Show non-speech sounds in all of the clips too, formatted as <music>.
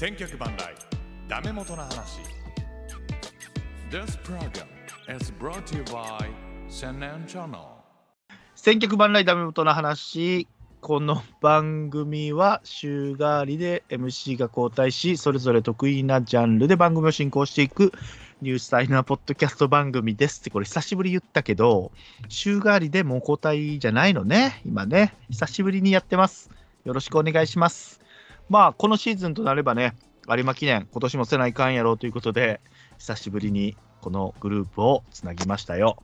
千脚万来ダメ元の話。This program is brought to you by 千年チャンネル千脚万来ダメ元の話この番組は週替わりで MC が交代しそれぞれ得意なジャンルで番組を進行していくニュースタイナーポッドキャスト番組ですって。これ久しぶり言ったけど週替わりでもう交代じゃないのね今ね。久しぶりにやってます。よろしくお願いしますまあこのシーズンとなればね有馬記念今年もせないかんやろうということで久しぶりにこのグループをつなぎましたよ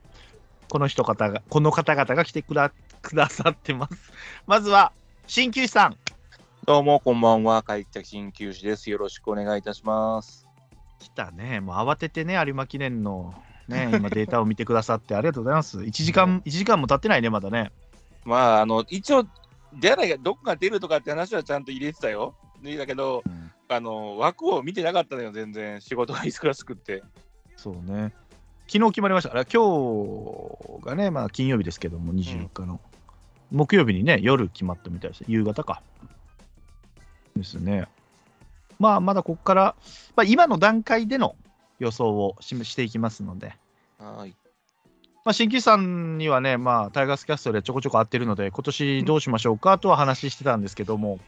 この人方が、この方々が来てくだくださってます。まずは、鍼灸師さん。どうも、こんばんは。帰った鍼灸師です。よろしくお願いいたします。来たね。もう慌ててね、有馬記念の、ね、今データを見てくださってありがとうございます。1時間、<laughs> 1時間も経ってないね、まだね。まあ、あの、一応、誰が、どこが出るとかって話はちゃんと入れてたよ。でだけど、うんあの、枠を見てなかったのよ、全然。仕事が忙しくって。そうね。昨日決まりました。あれ今日がね、まあ金曜日ですけども、24日の。木曜日にね、夜決まったみたいです。夕方か。ですね。まあ、まだここから、まあ、今の段階での予想をししていきますので、はい。まあ、新規さんにはね、まあ、タイガースキャストでちょこちょこ会ってるので、今年どうしましょうかとは話してたんですけども、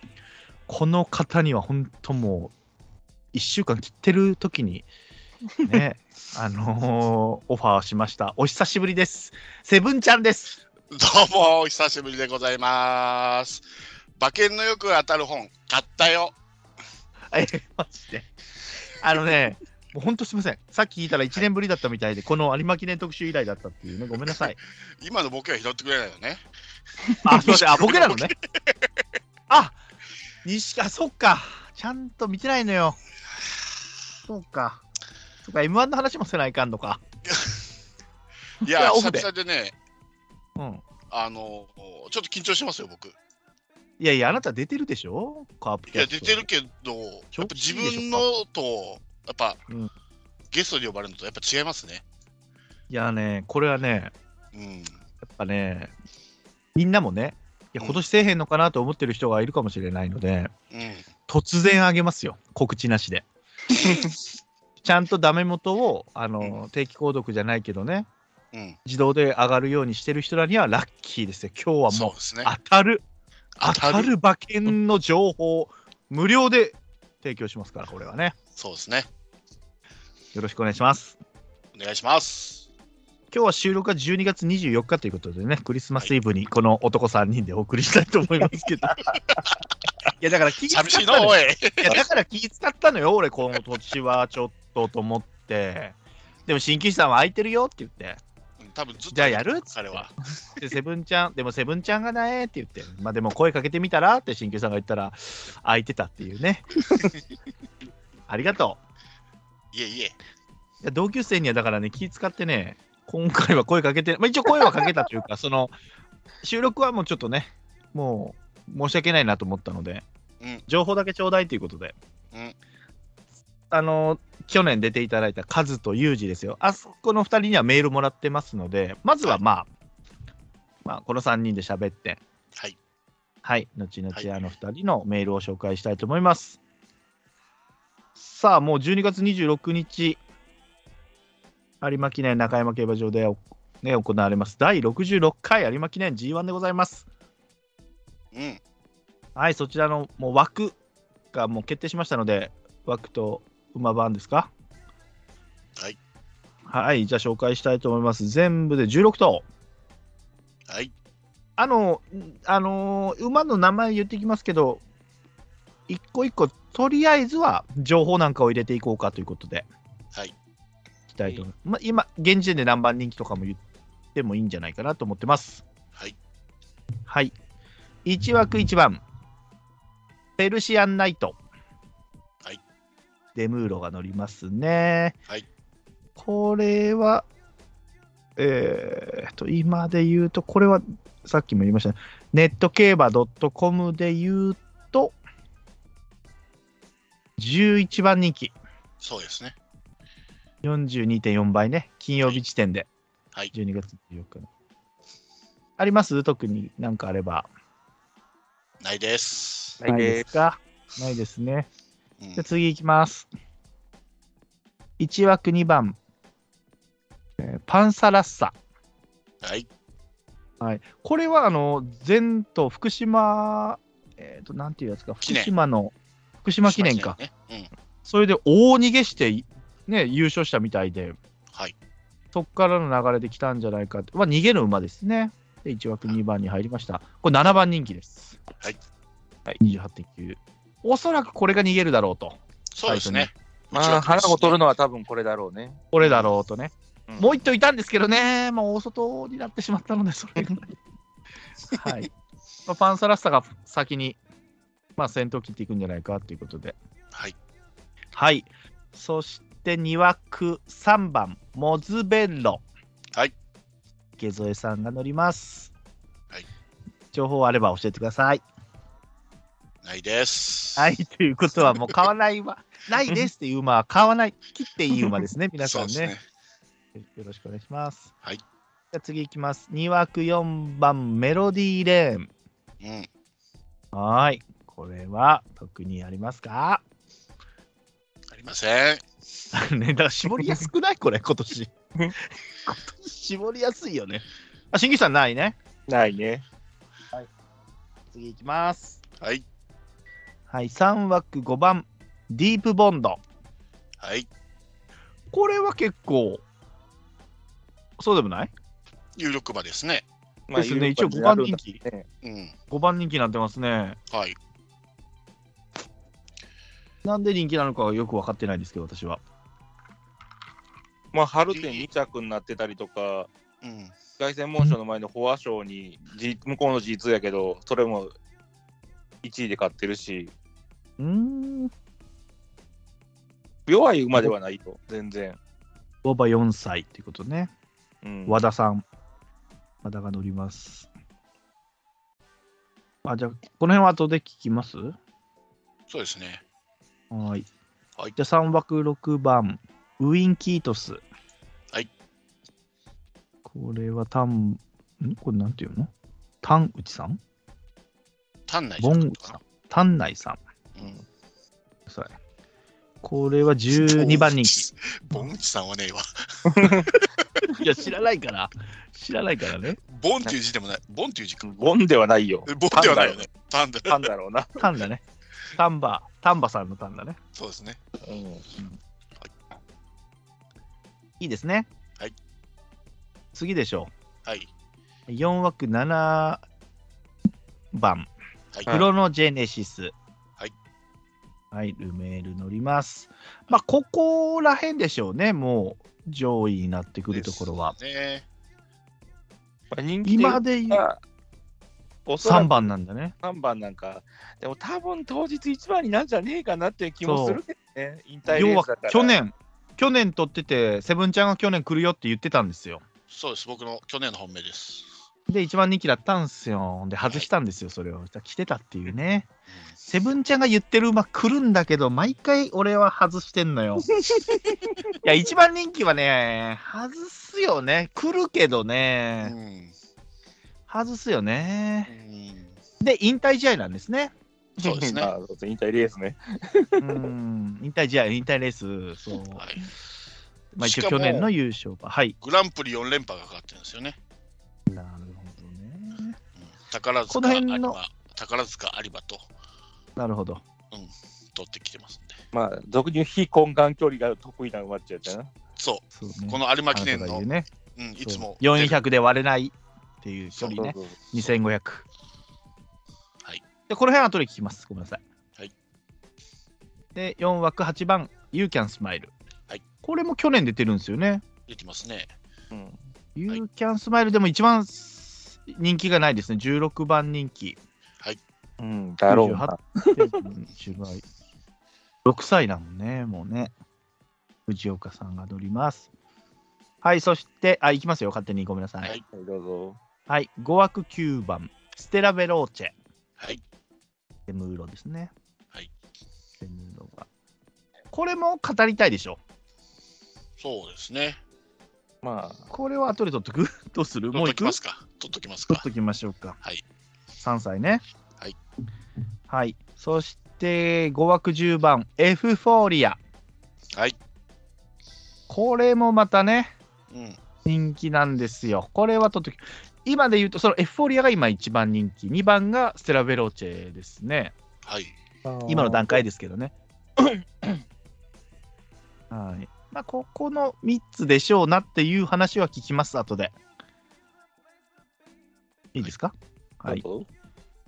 この方には本当もう、1週間切ってる時に、ね、<laughs> あのーオファーしました。お久しぶりです。セブンちゃんです。どうも、お久しぶりでございます。馬券のよく当たる本、買ったよ。え、マジで。あのね、もう本当すみません。さっき聞いたら1年ぶりだったみたいで、この有馬記念特集以来だったっていうね、ごめんなさい。今のボケは拾ってくれないよね。あ、すみません。あ、僕らのね。あ、西か、そっか。ちゃんと見てないのよ。そうか。そっか、M1 の話もせないかんのか。いや、久々でね、うん。あの、ちょっと緊張してますよ、僕。いいやいや、あなた出てるでしょ？カープキャや、スト出てるけど、やっぱ自分のと、やっぱ、うんゲストに呼ばれるのとやっぱ違いますね。いやね、これはね、うん。やっぱね、みんなもね、いや今年せえへんのかなと思ってる人がいるかもしれないので、うん。突然あげますよ、告知なしで。<laughs> ちゃんとダメ元をあの、定期購読じゃないけどね、うん。自動で上がるようにしてる人らにはラッキーですよ。今日はもうね。当たる、当。たる馬券の情報、無料で提供しますから、これはね。そうですね。よろしくお願いします。お願いします。今日は収録が12月24日ということでね、クリスマスイブにこの男3人でお送りしたいと思いますけど。<laughs> いや、だから気使った寂しいの、おい。いやだから気使ったのよ、俺、この土地はちょっとと思って。でも、新規さんは空いてるよって言って。多分ずっと。じゃあやる？彼は。で、セブンちゃん、でもセブンちゃんがねって言って、まあでも声かけてみたらって新旧さんが言ったら、空いてたっていうね。<laughs> ありがといえいえ。う。いや同級生にはだからね、気使ってね、今回は声かけて、まあ一応声はかけたというか、<laughs> その、収録はもうちょっとね、もう申し訳ないなと思ったので、うん情報だけちょうだいということで、うんあの、去年出ていただいたカズとユージですよ。あそこの2人にはメールもらってますので、まずはまあ、まあ、この3人で喋って、はい。はい、後々はいあの2人のメールを紹介したいと思います。さあ、もう12月26日、有馬記念中山競馬場で、ね、行われます第66回有馬記念 G1 でございます。うん。はい、そちらのもう枠がもう決定しましたので、枠と馬番ですか？はい。はい、じゃあ紹介したいと思います。全部で16頭。はい。あの、んあのー馬の名前言ってきますけど、一個一個、とりあえずは情報なんかを入れていこうかということで、はい。いきたいと思います。まあ、今、現時点で何番人気とかも言ってもいいんじゃないかなと思ってます。はい。はい。1枠1番、ペルシアンナイト。はい。デムーロが乗りますね。はい。これは、えー、と、今で言うと、これは、さっきも言いましたね、ネット競馬 .com で言うと、11番人気、そうですね。42.4倍ね、金曜日時点で、はい。12月14日の。あります？特になんかあれば。ないです。ないですか？ないですね。うんじゃあ次いきます。1枠2番、えーパンサラッサ。はい。これはあの前途福島、えっ、と、なんていうやつか、福島の福島記念か。ね。うん。それで大逃げして、ね、優勝したみたいで、はい。そこからの流れで来たんじゃないかって、まあ、逃げる馬ですね。で、1枠2番に入りました。これ7番人気です。はい。はい、28.9。おそらくこれが逃げるだろうと。そうですね。まあ、花を取るのは多分これだろうね。これだろうとね。うんもう一頭いたんですけどね、もう大外になってしまったので、それが。<laughs> はい。まあ、パンサラッサが先に、まあ、先頭切っていくんじゃないかということで。はい。はい。そして2枠3番、モズベッロ。はい。池添さんが乗ります。はい。情報あれば教えてください。ないです。はい。ということは、もう買わない馬、<laughs> ないですっていう馬は買わない、切っていい馬ですね、<laughs> 皆さんねそうですね。。よろしくお願いします。はい。じゃあ次いきます。2枠4番、メロディーレーン。うん。はーい。これは特にありますか？ありません。<laughs> ね、だから絞りやすくない？これ、今年。<laughs> 今年絞りやすいよね。あ、新木さんないね。ないね。次いきます。はい。はい、3枠5番、ディープボンド。はい。これは結構、そうでもない？有力馬ですね。まあですね、一応5有力馬番人気。ねうん。5番人気になってますね。はい。なんで人気なのかはよく分かってないですけど、私は。まあ、春天2着になってたりとか、うん。凱旋門賞の前のフォア賞に、G- 向こうの G2 やけど、それも1位で勝ってるし、うーん。弱い馬ではないと、全然。オーバー4歳っていうことね。うん、和田さん。和田が乗ります。あ、じゃあ、この辺は後で聞きます？そうですね。はい。はいじゃあ3枠6番、ウィン・キートス。はい。これはタン、ん？これなんていうの？タンウチさん？単内ボンウじゃなかったかチさんタンナイさん。な。うん。それこれは12番人気。。ボンチさんはねえわ。<laughs> いや、知らないから。知らないからね。ボンっていう字でもない。ボンっていう字か。ボンではないよ。ボンではないよね。タンだタンだろうな。タンだね。タンバ、タンバさんのタンだね。そうですね。うんいいですね。はい。次でしょはい。う。4枠7番、はい。クロノジェネシス。はい。はい、ルメール乗ります。まあ、ここら辺でしょうね、もう上位になってくるところは。ですね。まあ、人気で今で言う3く番なんだね。3番なんか、でも多分当日1番になんじゃねえかなっていう気もするけどね、引退レ要はースだから。去年、去年取ってて、セブンちゃんが去年来るよって言ってたんですよ。そうです。僕の去年の本命です。で、一番人気だったんですよ。で、外したんですよ、それを。来てたっていうね。セブンちゃんが言ってる馬来るんだけど、毎回俺は外してんのよ。<laughs> いや、一番人気はね、外すよね。来るけどうね、ん。外すようね。ん。で、引退試合なんですね。そうですね引退レースね。うん、引退試合、引退レース、そう。はい。まあ一しかも応去年の優勝馬。はい。グランプリ4連覇がかかってるんですよね。なるほどね。うん宝こ塚の辺の宝塚有馬となるほど。取ってきてますんで。まあ、俗に言う非根幹距離が得意な馬っちゃったな。そそうう。ね。この有馬記念のね。うん、いつもそう400で割れないっていう距離ね。そうそう2500。はい。で、この辺は後で聞きます。ごめんなさい。はい。で、4枠8番、You Can Smile。はい。これも去年出てるんですよね。出てますね。うん、You Can Smile でも一番人気がないですね。16番人気。うん、だろうな。98倍6歳だもんね、もうね。藤岡さんが乗ります。はい、そして、あ、行きますよ、勝手にごめんなさい。ははいい、はい、どうぞ。5枠9番、ステラ・ベローチェ。はい。デムーロですね。はい。デムーロが。これも語りたいでしょ？そうですね。まあ、これは後で取っとく <laughs> どうする？もう行く？取っときますか。取っときますか。取っときましょうか。はい。3歳ね。はい。はい。そしして5枠10番、エフフォーリア。はい。これもまたね、うん。人気なんですよ。これはとって今で言うと、そのエフフォーリアが今一番人気、2番がステラ・ベローチェですね。はい。今の段階ですけどね。<coughs> はい。まあ、ここの3つでしょうなっていう話は聞きます、後で。いいですか？はい。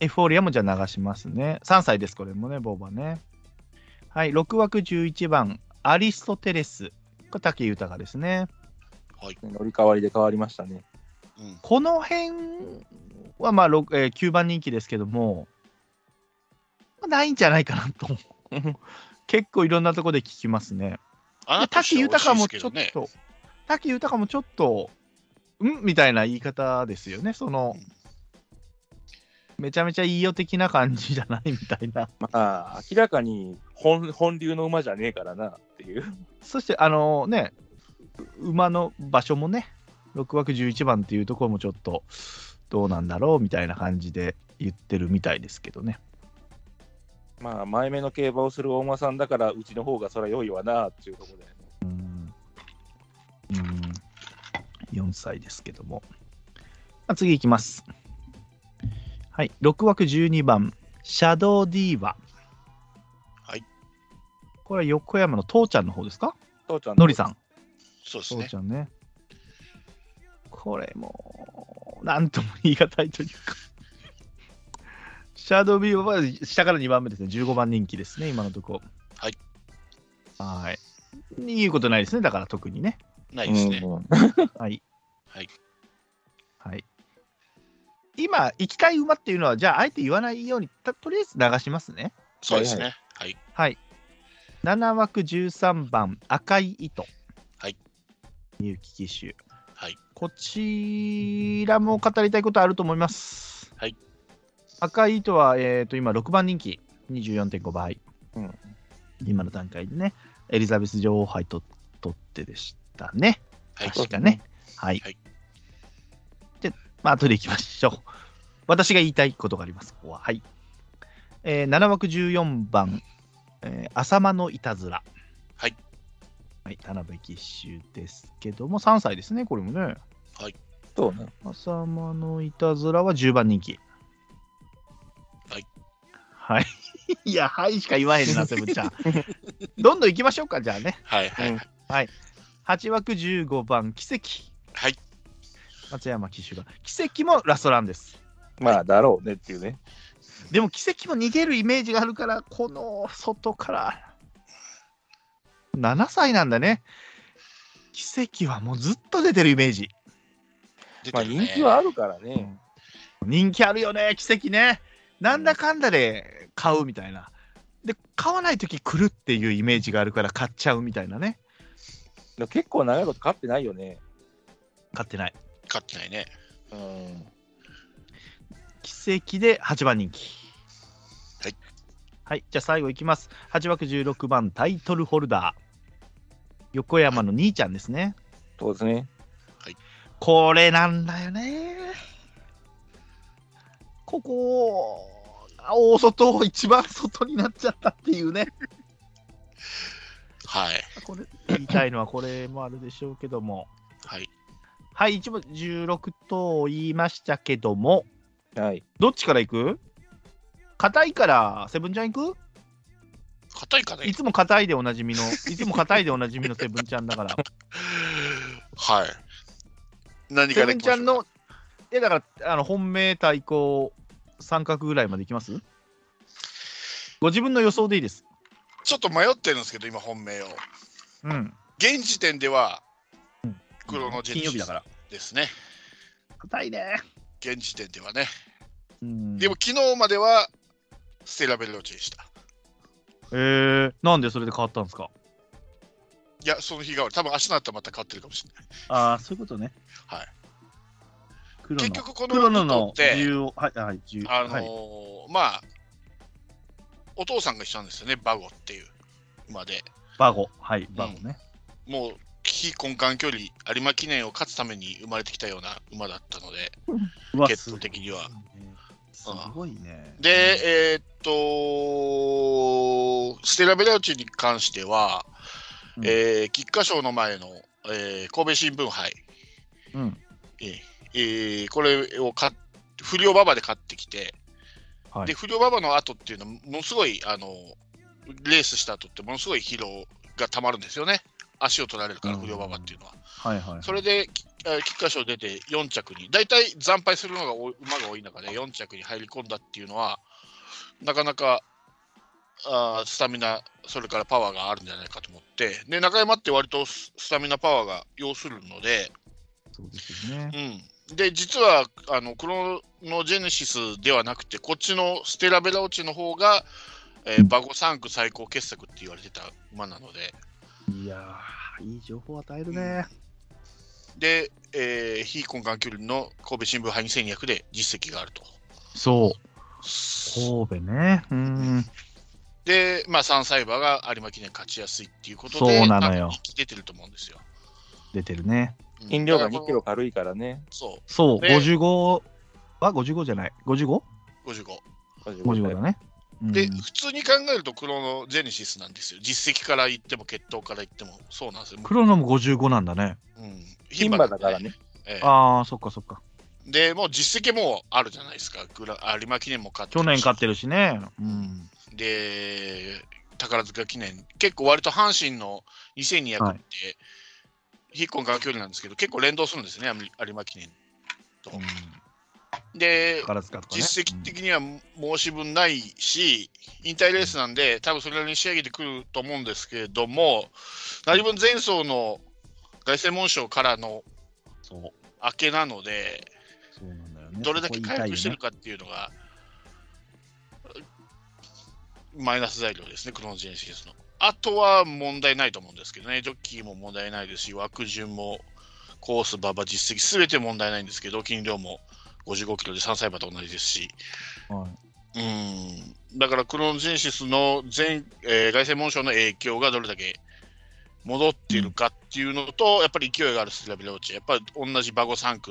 エフフォーリアもじゃあ流しますね。3歳です、これもね、ボーバね。はい、6枠11番、アリストテレス。これ武豊ですね。乗り換わりで変わりましたね。うん。この辺は、まあ、えー9番人気ですけども、まあないんじゃないかなと。<laughs> 結構いろんなところで聞きますね。滝豊もちょっね。と、滝豊もちょっと、ん？みたいな言い方ですよね。その、めちゃめちゃいいよ的な感じじゃないみたいな。<laughs> まあ、明らかに本本流の馬じゃねえからなっていう。そして、あのね、馬の場所もね、6枠11番っていうところもちょっと、どうなんだろうみたいな感じで言ってるみたいですけどね。まあ、前目の競馬をする大馬さんだから、うちの方がそれは良いわなっていうところで。うん。うん。4歳ですけども。まあ、次いきます。はい。6枠12番、シャドウディーバ。はい。これは横山の父ちゃんの方ですか？父ちゃんのりさん。そうですね父ち。ゃんね。これも、なんとも言い難いというか。シャドウビーバは下から2番目ですね。15番人気ですね、今のところ。はい。はい。言うことないですね、だから特にね。ないですね。うんはい。はい。はい。今、行きたい馬っていうのは、じゃあ、あえて言わないように、たとりあえず流しますね。そうですね。はい。はい。7枠13番、赤い糸。はい。入騎騎手。はい。こちらも語りたいことあると思います。はい。赤い糸は、えー、と今、6番人気、24.5倍。うん今の段階でね、エリザベス女王杯と取ってでしたね。はい。確かね。はい。はいで、まあ、後で行きましょう。私が言いたいことがあります、ここは。はい。えー、7枠14番、えー、浅間のいたずら。はい。はい、田辺騎手ですけども、3歳ですね、これもね。そうね。浅間のいたずらは10番人気。はい。はい。<laughs> いや、はいしか言わへんな、セブンちゃん。<laughs> どんどん行きましょうか、じゃあね。はい。はい。はい。8枠15番、奇跡。はい。松山騎手が。奇跡もラストランです。まあ、だろうねっていうね。でも奇跡も逃げるイメージがあるから、この外から。7歳なんだね。奇跡はもうずっと出てるイメージ。まあ、出てるね人気はあるからね。人気あるよね、奇跡ね。なんだかんだで買うみたいな。で、買わないとき来るっていうイメージがあるから買っちゃうみたいなね。でも結構長いこと勝ってないよね。買ってない。勝ってないね。うん。奇跡で8番人気。はい。はい、じゃあ最後いきます。8枠16番タイトルホルダー。横山の兄ちゃんですね。そうですね。これなんだよね。ここ、大外、一番外になっちゃったっていうね。はい。これ言いたいのはこれもあるでしょうけども。はい。はい、一応16頭言いましたけども、はい。どっちから行く？硬いからセブンちゃん行く？硬いかねいつも硬いでおなじみの、いつも硬いでおなじみのセブンちゃんだから。<laughs> はい。何セブからいきましょうンちゃんの、え、だから、あの本命対抗三角ぐらいまでいきます？ご自分の予想でいいです。ちょっと迷ってるんですけど、今本命を。うん。現時点では、黒のジェ金曜日だから。ですね。硬いね。現時点ではね。うん、でも昨日まではステラベルローチでした。えー、なんでそれで変わったんですか？いや、その日が多分明日になったらまた変わってるかもしれない。ああ、そういうことね。はい。結局この黒の二頭のってはい、はい、重あのーはい、まあ、お父さんが一緒なんですよね、バゴっていう馬で。バゴ、はい、バゴね。もう、非根幹距離、有馬記念を勝つために生まれてきたような馬だったので、<laughs> うわ血統的には。すごいね。で、えーっと、テラベラウチに関しては、うん。えー菊花賞の前の、えー神戸新聞杯、うん。えーえーこれを買っ不良馬場で買ってきて、はい。で不良馬場の後っていうのは、ものすごいあのレースした後って、ものすごい疲労がたまるんですよね、足を取られるから、うん。不良馬場っていうのは。はいはい。それで、きえー菊花賞出て4着に、大体惨敗するのが馬が多い中で4着に入り込んだっていうのは、なかなかあースタミナ、それからパワーがあるんじゃないかと思って、で中山って割とススタミナパワーが要するので、そうですよね。うん、で実はあのクロノジェネシスではなくて、こっちのステラベラオチの方が、えーうん。バゴ3区最高傑作って言われてた馬なので、いやー、いい情報与えるね。で、えー、非根幹距離の神戸新聞杯2200で実績があると。そう。神戸ね。うん。で、まあ、3歳馬が有馬記念勝ちやすいっていうことそうで、なのよ出てると思うんですよ。出てるね。うん飲料が2だからキロ軽いからね。そそう、で55は55じゃない？55?55 う、55。だね。うんで、普通に考えるとクロノジェネシスなんですよ。実績から言っても、血統から言っても、そうなんですよ。クロノも55なんだね。うん、牝馬だからね。ええああ、そっかそっか。で、もう実績もあるじゃないですか。グラ有馬記念も勝ってるし去年勝ってるしね。うん。で、宝塚記念、結構割と阪神の2200って、はい非根幹距離なんですけど、結構連動するんですね、有馬記念と。うんで、ね。実績的には申し分ないし、引退レースなんで、多分それなりに仕上げてくると思うんですけれども、何分前走の凱旋門賞からの。明けなので、ね。どれだけ回復してるか。かっていうのが、マイナス材料ですね、クロノジェネシスの。あとは問題ないと思うんですけどね、ジョッキーも問題ないですし、枠順もコース、馬場、実績、すべて問題ないんですけど、斤量も55キロで3歳馬と同じですし、はい。うん、だからクロノジェネシスの全、えー、凱旋門賞の影響がどれだけ戻っているかっていうのと、やっぱり勢いがあるステラビラオチ、やっぱり同じバゴ3区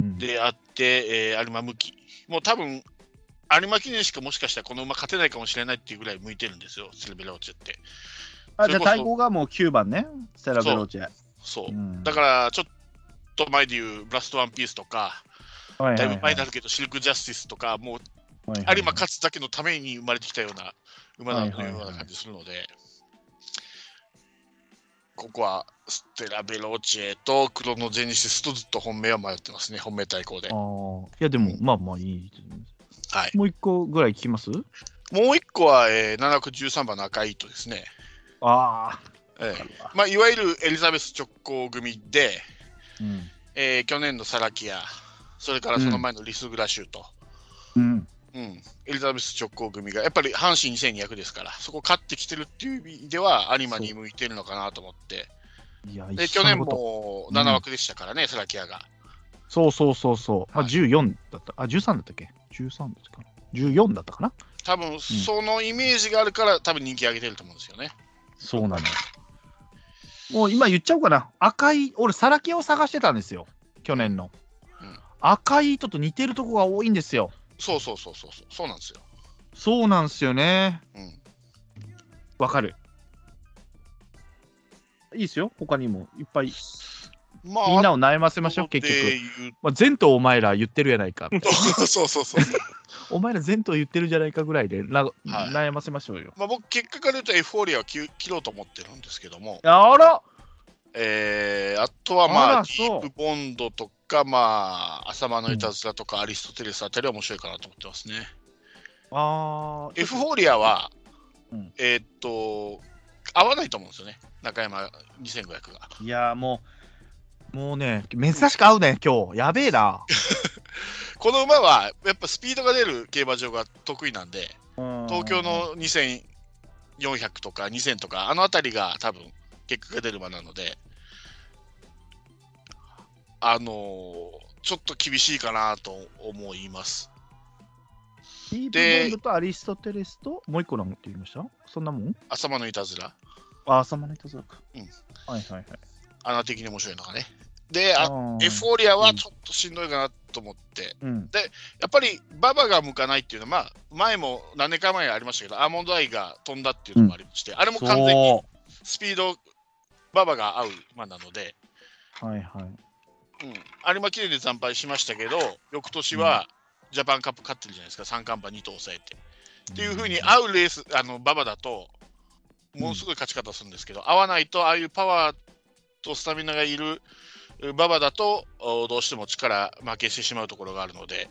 うん。であって、えー有馬向き、もう多分有馬記念しかもしかしたらこの馬勝てないかもしれないっていうぐらい向いてるんですよ、ステラビラオチって。あ、じゃあ対抗がもう9番ね。ステラベローチ。ェ。そう。うん。だから、ちょっと前で言うブラストワンピースとか、らだいぶ前になるけど、シルクジャスティスとか、もう有馬勝つだけのために生まれてきたような馬なのような感じするので、ここはステラベローチェとクロノジェニシスとずっと本命は迷ってますね、本命対抗で。いや、でも、まあまあいいですね。はい、もう一個ぐらい聞きます？もう一個は、えー、713番の赤い糸ですね。あええ。まあ、いわゆるエリザベス直行組で、うん。えー去年のサラキア、それからその前のリスグラシューと、うん。うんエリザベス直行組が、やっぱり阪神2200ですから、そこ勝ってきてるっていう意味では、有馬に向いてるのかなと思って、いや、で去年もうん7枠でしたからね、サラキアが。そうそうそうそう。まあ、はい14だった。あ、13だったっけ ?13 ですか ?14 だったかな？多分そのイメージがあるから、多分人気上げてると思うんですよね。そうなのよ。もう今言っちゃおうかな。赤い、俺、サラキアを探してたんですよ。去年の。うん赤い糸と似てるとこが多いんですよ。そうそうそうそうそう、そうなんですよ。そうなんですよね。うん、わかる。いいですよ。他にもいっぱい。まあ、みんなを悩ませましょう、結局。まあ、前途お前ら言ってるやないか。<laughs> 局。そうそうそう。<laughs> お前ら前途言ってるじゃないかぐらいでな、はい悩ませましょうよ。まあ、僕、結果から言うとエフフォーリアは切切ろうと思ってるんですけども、あらえーあとはまあ、あらディープボンドとか、まあ、浅間のいたずらとか、アリストテレスあたりは面白いかなと思ってますね。あーエフフォーリアは、うんえーっと、合わないと思うんですよね、中山2500が。いやーもう、もうね、珍しく合うね、今日。やべえな。<laughs> この馬は、やっぱスピードが出る競馬場が得意なんで、東京のの2400とか2000とか、あの辺りが多分結果が出る馬なので、あのーちょっと厳しいかなと思います。スティーでブ・ボンドとアリストテレスと、もう一個なんて言いました？そんなもん？浅間のいたずら、あ、浅間のいたずらか。うんはいはいはい。穴的に面白いのがね。で、あうんエフフォーリアはちょっとしんどいかなと思って、うん。やっぱり馬場が向かないっていうのは、まあ、前も何年か前ありましたけど、アーモンドアイが飛んだっていうのもありまして、あれも完全にそスピード、馬場が合う馬なので、う。はいはい。うん、有馬記念で惨敗しましたけど、翌年はジャパンカップ勝ってるじゃないですか、三冠馬2頭抑えて。っていうふうに合うレース、あの馬場だと、ものすごい勝ち方するんですけど、合わないと、ああいうパワーとスタミナがいる馬場だと、おどうしても力負けしてしまうところがあるので、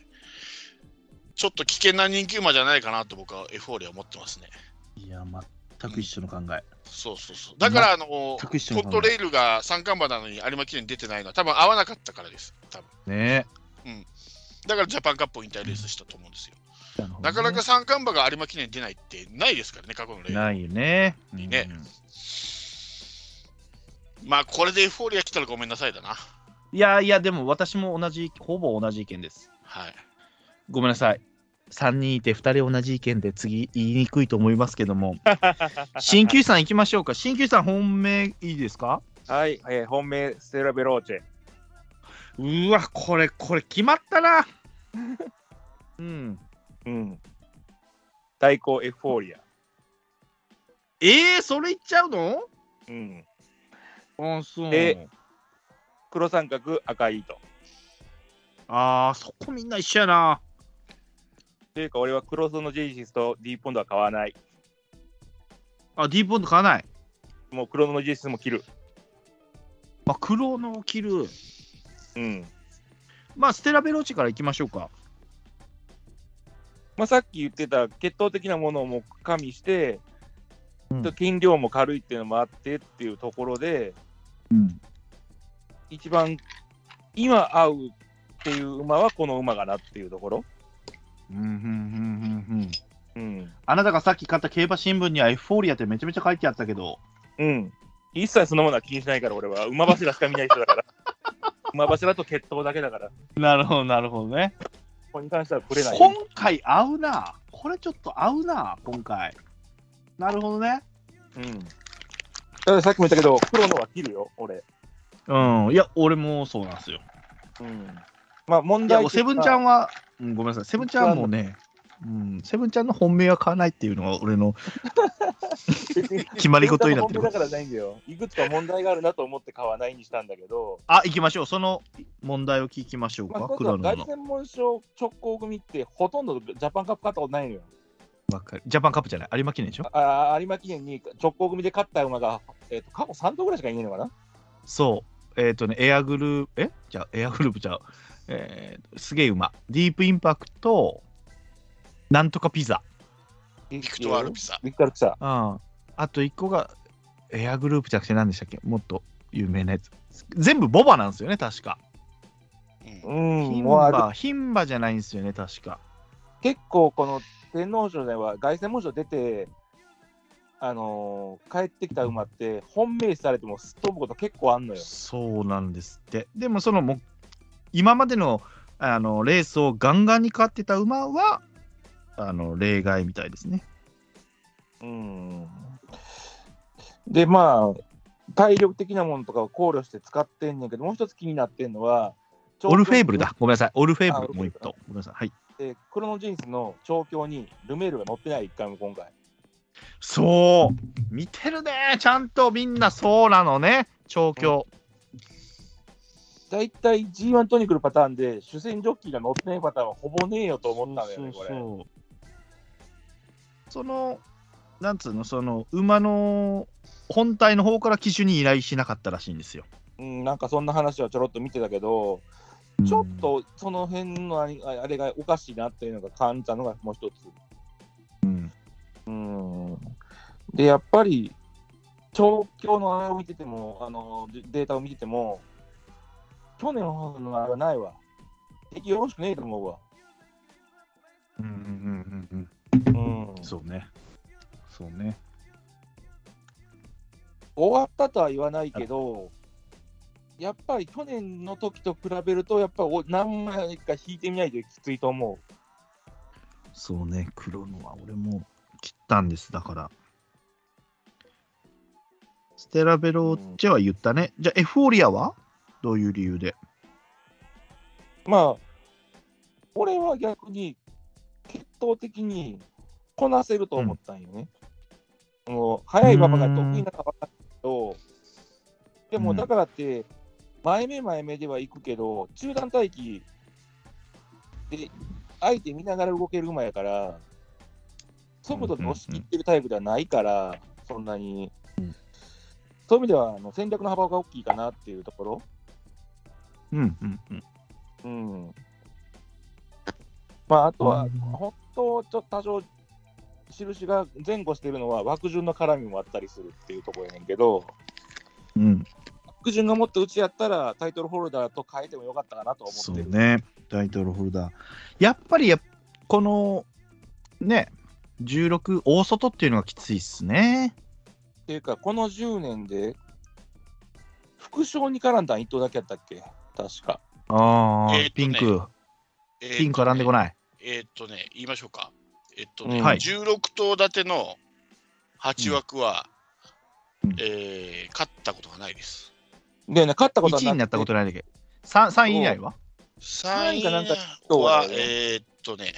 ちょっと危険な人気馬じゃないかなと僕はエフフォーリア思ってますね。いや、全く一緒の考え。そうそうそう。だから、あの、コ全く一緒の考えットレイルが三冠馬なのに有馬記念出てないのは多分合わなかったからです。多分ねだからジャパンカップを引退レースしたと思うんですよ。なかなか三冠馬が有馬記念出ないってないですからね、過去のレース。ないよね。いいねうんまあ、これでエフフォーリア来たらごめんなさいだな。いやいや、でも私も同じ、ほぼ同じ意見です。はい。ごめんなさい。3人いて2人同じ意見で次言いにくいと思いますけども、鍼灸師さん行きましょうか。鍼灸師さん本命いいですか？はい、えー本命、ステラ・ベローチェ。うわ、これ、これ決まったな。<laughs> うん。うん。対抗エフフォーリア。えー、それ言っちゃうの？うん。あそう。で黒三角、赤い糸。ああ、そこみんな一緒やな。というか、俺はクロスのジェイシスとディープポンドは買わない。あ、ディープボンド買わない？もうクロノのジェイシスも切る。まあ、黒のを切る。うん。まあ、ステラベローチから行きましょうか。まあ、さっき言ってた血統的なものも加味して、うん筋量も軽いっていうのもあってっていうところで、うん。一番今合うっていう馬はこの馬かなっていうところ。うん、うん、うん、うん、うん。うん。あなたがさっき買った競馬新聞にはエフフォーリアってめちゃめちゃ書いてあったけど、うん。一切そのものは気にしないから、俺は。馬柱しか見ない人だから。<laughs> 馬柱と血統だけだから。こなるほど、なるほどね。こに関してはぶれない。今回合うな。これちょっと合うな、今回。なるほどね。うん。だからさっきも言ったけど、黒のは切るよ、俺。うん。いや、俺もそうなんですよ。うん。まあ問いや、題セブンちゃんは、うん、ごめんなさい。セブンちゃんもね、うん、セブンちゃんの本命は買わないっていうのが俺の <laughs> 決まり事になってるる。だからないんだよ。いくつか問題があるなと思って買わないにしたんだけど、あ、行きましょう。その問題を聞きましょうまあ、か。一つは黒野の。凱旋門賞直行組ってほとんどジャパンカップ勝ったことないのよ。わかるジャパンカップじゃない？有馬記念でしょ？ああ有馬記念に直行組で勝った馬が、えー、と過去3頭ぐらいしかいないのかな？そう。えっ、とね、エアグループ、え？じゃあ、エアグループじゃあ、えー、すげえ馬。ディープインパクト、なんとかピザ。ビビクトワールピザ。ビクトワールピザ。うん。あと1個が、エアグループじゃなくて何でしたっけ？もっと有名なやつ。全部ボバなんですよね、確か。うんうん、牝馬、牝馬じゃないんですよね、確か。結構この天皇賞では凱旋門賞出て、あのー帰ってきた馬って本命視されてもすっ飛ぶこと結構あんのよ。そうなんですって。でも、そのもう、今までのあのレースをガンガンに勝ってた馬は、あの例外みたいですね。うん。で、まあ、体力的なものとかを考慮して使ってんねんけど、もう一つ気になってんのは、オルフェーブルだ。ごめんなさい。オルフェーブル、あもう一頭。ごめんなさい。はい。で、クロノジンスの調教にルメールが乗ってない、一回も今回。そう。見てるね。ちゃんとみんなそうなのね。調教。大体 G1 トに来るパターンで、主戦ジョッキーが乗ってないパターンはほぼねえよと思ったのよね、これ。そうその、なんつうの、その、馬の本体の方から機種に依頼しなかったらしいんですよ。うん、なんかそんな話はちょろっと見てたけど、ちょっとその辺のあれがおかしいなっていうのが感じたのがもう一つ。うん。うん。で、やっぱり、調教のあれを見てても、あのデデータを見てても、去年ほどのあれはないわ。敵よろしくねえと思うわ。うんうんうんうんうんうん。そうね。そうね。終わったとは言わないけど、やっぱり去年の時と比べると、やっぱお何枚か引いてみないときついと思そうね。黒のは俺も切ったんです。だから。ステラベローチェは言ったね。じゃあ、エフフォーリアは？どういう理由で？まあ、俺は逆に、血統的にこなせると思ったんよね。もう速い馬場が得意なのは分かったけど、でもうんだからって、前目前目では行くけど、中段待機で相手見ながら動ける馬やから、速度で押し切ってるタイプではないから、そんなに。うんそういう意味ではあの戦略の幅が大きいかなっていうところ。うんうんうん。うん。まあ、あとはうん、本当、ちょっと多少、印が前後してるのは、枠順の絡みもあったりするっていうところやねんけど、うん、枠順がもっとうちやったら、タイトルホルダーと変えてもよかったかなと思ってる。そうね、タイトルホルダー。やっぱりや、この、ね、16、大外っていうのがきついっすね。っていうか、この10年で、副賞に絡んだん1頭だけやったっけ？確か。ああ、えーとねピンク、えーとねピンク絡んでこない。えーっとね、言いましょうか。えっとね、うんはい16頭立ての8枠は、うんえー勝ったことがないです。でね、勝ったことは1位になったことない。ないだけ。3, 3位以内は？3位かなんかは、そうだよねえーっとね、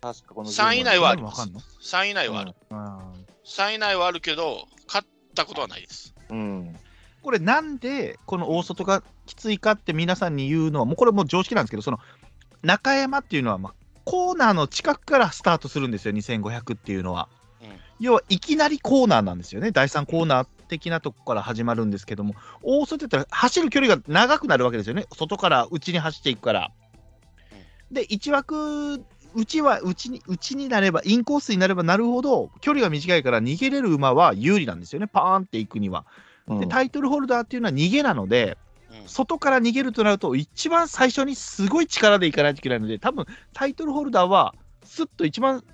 確かこの3位以内はありますわかんの？3位以内はある。あ3位以内はあるけど、勝ったことはないです。うん。ーこれなんでこの大外がきついかって皆さんに言うのはもうこれもう常識なんですけどその中山っていうのはまあコーナーの近くからスタートするんですよ2500っていうのは、うん。要はいきなりコーナーなんですよね。第3コーナー的なとこから始まるんですけども大外って言ったら走る距離が長くなるわけですよね。外から内に走っていくから、で1枠内は内に内になればインコースになればなるほど距離が短いから逃げれる馬は有利なんですよね。パーンっていくには。うん。でタイトルホルダーっていうのは逃げなので、うん外から逃げるとなると、一番最初にすごい力でいかないといけないので、多分タイトルホルダーは、すっと一番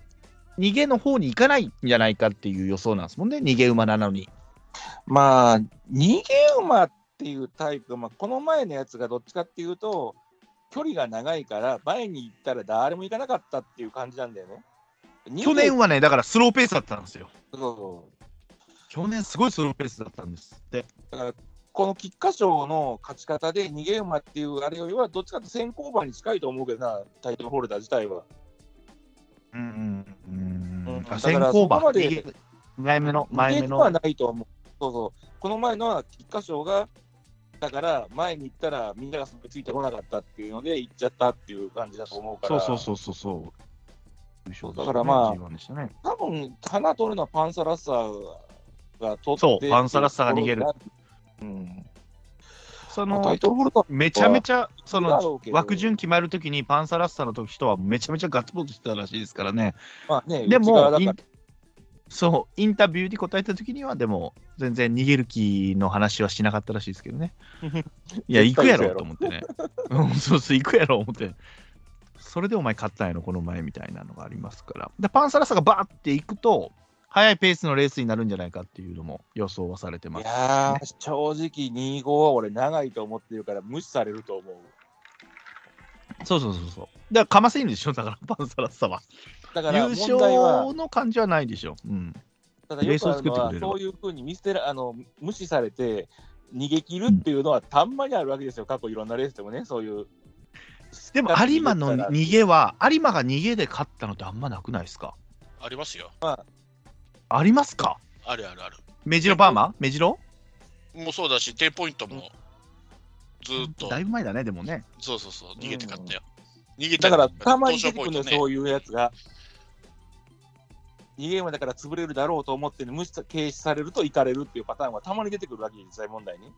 逃げの方に行かないんじゃないかっていう予想なんですもんね、逃げ馬なのに。まあ、逃げ馬っていうタイプ、まあ、この前のやつがどっちかっていうと、距離が長いから、前に行ったら誰も行かなかったっていう感じなんだよね。去年はね、だからスローペースだったんですよ。そうそう去年すごいスローペースだったんですって。だから、この菊花賞の勝ち方で逃げ馬っていうあれよりは、どっちかって先行馬に近いと思うけどな、タイトルホルダー自体は。うんうんうんうんあだから先行馬そこまで前目の、逃前目げではの。ないと思う。そうそう。この前のは菊花賞が、だから前に行ったらみんながそこついてこなかったっていうので行っちゃったっていう感じだと思うから。そうそうそうそうそう。だからまあ G1 でしたね多分、花取るのはパンサラッサーが取ってそうパンサラッサーが逃げる。うん。そまあタのイトルホルダーめちゃめちゃ、その枠順決まるときに、パンサラッサの時人はめちゃめちゃガッツポーズしてたらしいですからね。まあね、でもイン、そう、インタビューで答えたときには、でも、全然逃げる気の話はしなかったらしいですけどね。<laughs> いや、行くやろと思ってね。<laughs> うん、そうそう、行くやろ思って。それでお前勝ったんやろ、この前みたいなのがありますから。で、パンサラッサがバーって行くと、速いペースのレースになるんじゃないかっていうのも予想はされてまいす。やー、正直2号は俺長いと思ってるから無視されると思う。そうそうそうそう。だから、かませんでしょ、だから、パンサラッサは。だから優勝、の感じはないでしょ。うん。ただよくあるのはレースを作ってくれるそういうふうに見捨てらあの無視されて逃げ切るっていうのはたんまにあるわけですよ、過去いろんなレースでもね、そういう。でも有馬の逃げは、有馬が逃げで勝ったのってあんまなくないですか？ありますよ。ありますか？あるあるある。メジロバーマ？メジロ？もうそうだし、テンポイントもずーっと、だいぶ前だね、でもね。そうそうそう、逃げて勝ったよ。逃げただからたまに出てくるのよ、ね。そういうやつが。逃げ馬だから潰れるだろうと思って、無視軽視されると行かれるっていうパターンはたまに出てくるわけ、実際問題に。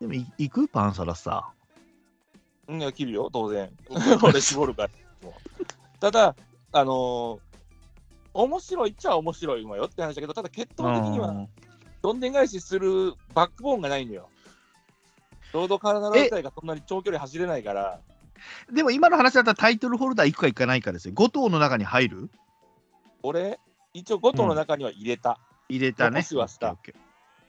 でもい、行くパンサラさ。うん、切るよ、当然。俺絞るから。<laughs> ただ、あのー面白いっちゃ面白い馬よって話だけど、ただ血統的にはどんでん返しするバックボーンがないのよ。ロードカーナル自体がそんなに長距離走れないから、でも今の話だったらタイトルホルダー行くか行かないかですよ。5頭の中に入る？俺、一応5頭の中には入れた。入れたね。はした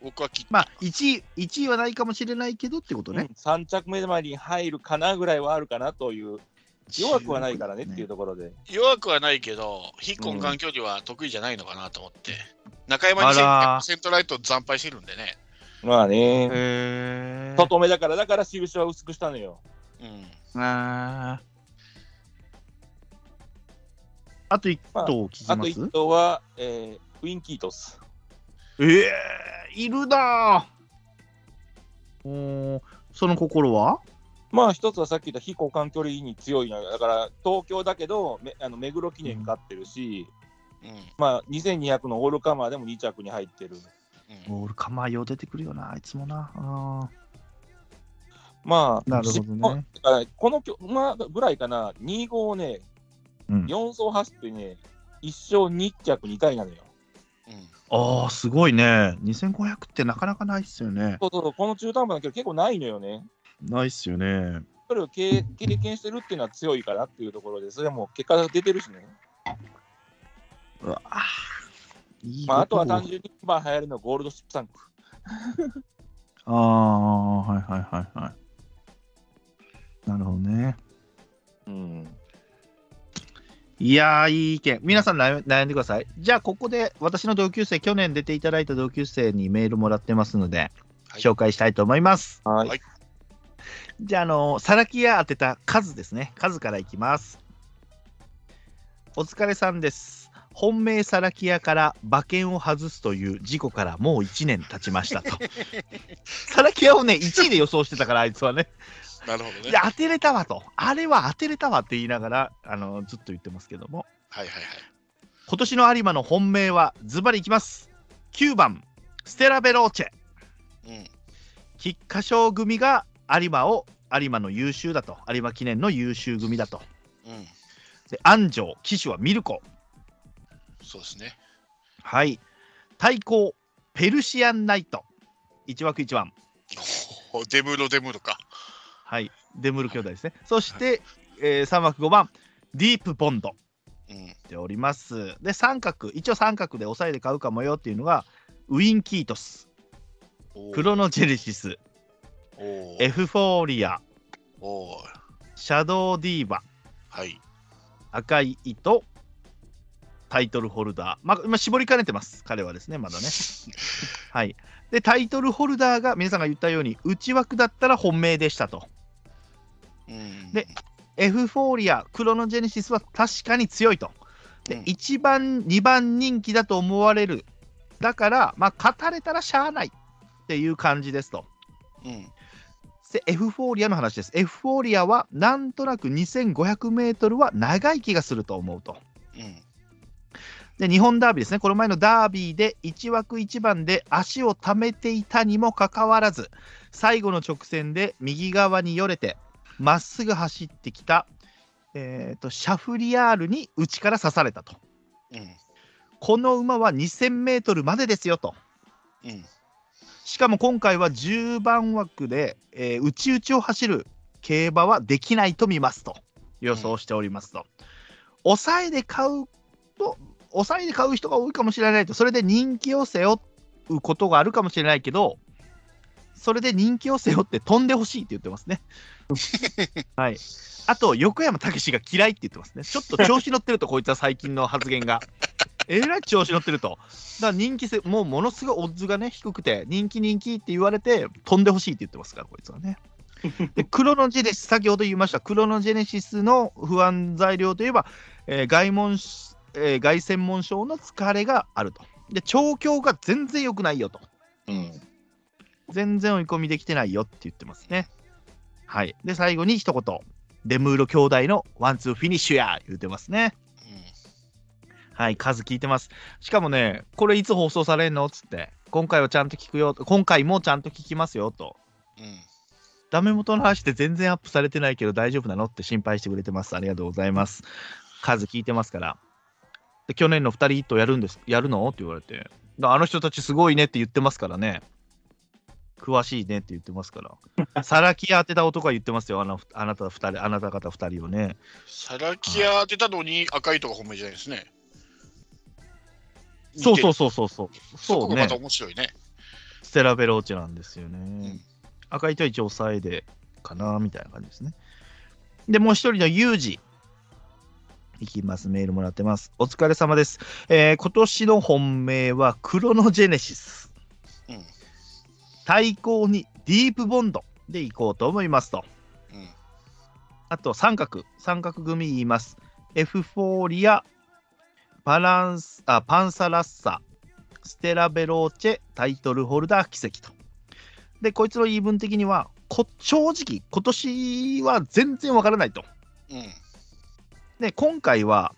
僕は切った。まあ1位、1位はないかもしれないけどってことね。3着目までに入るかなぐらいはあるかなという、弱くはないからねっていうところで。弱くはないけど、ヒッコン間距離は得意じゃないのかなと思って。中山にセントライト惨敗してるんでね。まあね。外目だから、だから印は薄くしたのよ。うん。あーあと一頭聞きあとます、一頭は、えーウィンキートス。ええいるなその心は？まあ一つはさっき言った非交換距離に強いのよだから東京だけどめあの目黒記念勝ってるし、うん。まあ2200のオールカマーでも2着に入ってる。うん。オールカマーよう出てくるよな、あいつもな。あまあ、なるほどねこのきょ、まあ、ぐらいかな、2号ね、うん4走走ってね、1勝2着2回なのよ。うん。あー、すごいね。2500ってなかなかないっすよね。そうそうそう、この中途半端な距離結構ないのよね。ないっすよね。それを経経験してるっていうのは強いかなっていうところで、それはもう結果が出てるしね。うわあいいまあ、あとは単純に今流行るのはゴールドシップタンク。<laughs> ああ、はいはいはいはい。なるほどね。うん。いやー、いい意見。皆さん悩悩んでください。じゃあ、ここで私の同級生、去年出ていただいた同級生にメールもらってますので、はい紹介したいと思います。はい。はいじゃあ、あの、サラキア当てた数ですね。数からいきます。お疲れさんです。本命サラキアから馬券を外すという事故からもう1年経ちましたと。サラキアをね、1位で予想してたから、あいつはね。なるほどね。いや、当てれたわと。あれは当てれたわって言いながら、あの、ずっと言ってますけども。はいはいはい。今年の有馬の本命はズバリいきます。9番、ステラベローチェ。うん。菊花賞組が有馬を有馬の優秀だと。有馬記念の優秀組だと。うん。で、安城、騎手はミルコ。そうですね。はい。対抗、ペルシアンナイト。1枠1番。おデムロデムロか。はい。デムル兄弟ですね。そして、えー3枠5番、ディープボンド。うん。っております。で、三角、一応三角で抑えで買うかもよっていうのが、ウィンキートス、クロノジェネシス、エフフォーリア、シャドウディーバ、はい。赤い糸、タイトルホルダー。まあ、今絞りかねてます、彼はですね、まだね。<laughs> はい。で、タイトルホルダーが皆さんが言ったように、内枠だったら本命でしたと。うん。でエフフォーリア、クロノジェネシスは確かに強いと。で、うん1番、2番人気だと思われる。だから、まあ、勝たれたらしゃあないっていう感じですと。うん。で、エフフォーリアの話です。エフフォーリアは、なんとなく2500メートルは長い気がすると思うと。うん。で、日本ダービーですね。この前のダービーで1枠1番で足を溜めていたにもかかわらず、最後の直線で右側によれて、まっすぐ走ってきた、えーとシャフリヤールに内から刺されたと。うん。この馬は2000メートルまでですよと。うん。しかも今回は10番枠で、えー内々を走る競馬はできないと見ますと予想しておりますと。抑えで買うと、抑えで買う人が多いかもしれないと、それで人気を背負うことがあるかもしれないけど、それで人気を背負って飛んでほしいって言ってますね。<laughs> はい。あと、横山武史が嫌いって言ってますね。ちょっと調子乗ってると、こいつは最近の発言が。えらい調子乗ってると。だから人気せ、もうものすごいオッズがね、低くて、人気人気って言われて、飛んでほしいって言ってますから、こいつはね。<laughs> で、クロノジェネシス、先ほど言いました、クロノジェネシスの不安材料といえば、えー外門、えー外専門症の疲れがあると。で、調教が全然良くないよと。うん。全然追い込みできてないよって言ってますね。はい。で、最後に一言、デムーロ兄弟のワンツーフィニッシュや言ってますね。はい、数聞いてます。しかもね、これいつ放送されんの？っつって、今回はちゃんと聞くよ、今回もちゃんと聞きますよと。うん。うん。ダメ元の話って全然アップされてないけど大丈夫なの？って心配してくれてます。ありがとうございます。数聞いてますから。で去年の2人ヒットやるんです、やるの？って言われて。だあの人たちすごいねって言ってますからね。詳しいねって言ってますから。サラキア当てた男は言ってますよ。あのあなた二人、あなた方2人をね。サラキア当てたのに赤いとが本命じゃないですね。そうそうそうそうそう。そうねまた。面白いね。ステラベローチェなんですよね。うん。赤いと一応抑えでかなみたいな感じですね。で、もう一人のユージ。いきます。メールもらってます。お疲れ様です。えー今年の本命はクロノジェネシス。うん。対抗にディープボンドでいこうと思いますと。うん。あと三角、三角組言います。エフフォーリア、パランスあパンサラッサ、ステラベローチェ、タイトルホルダー奇跡と。で、こいつの言い分的には、こ正直、今年は全然わからないと。うん。で、今回は、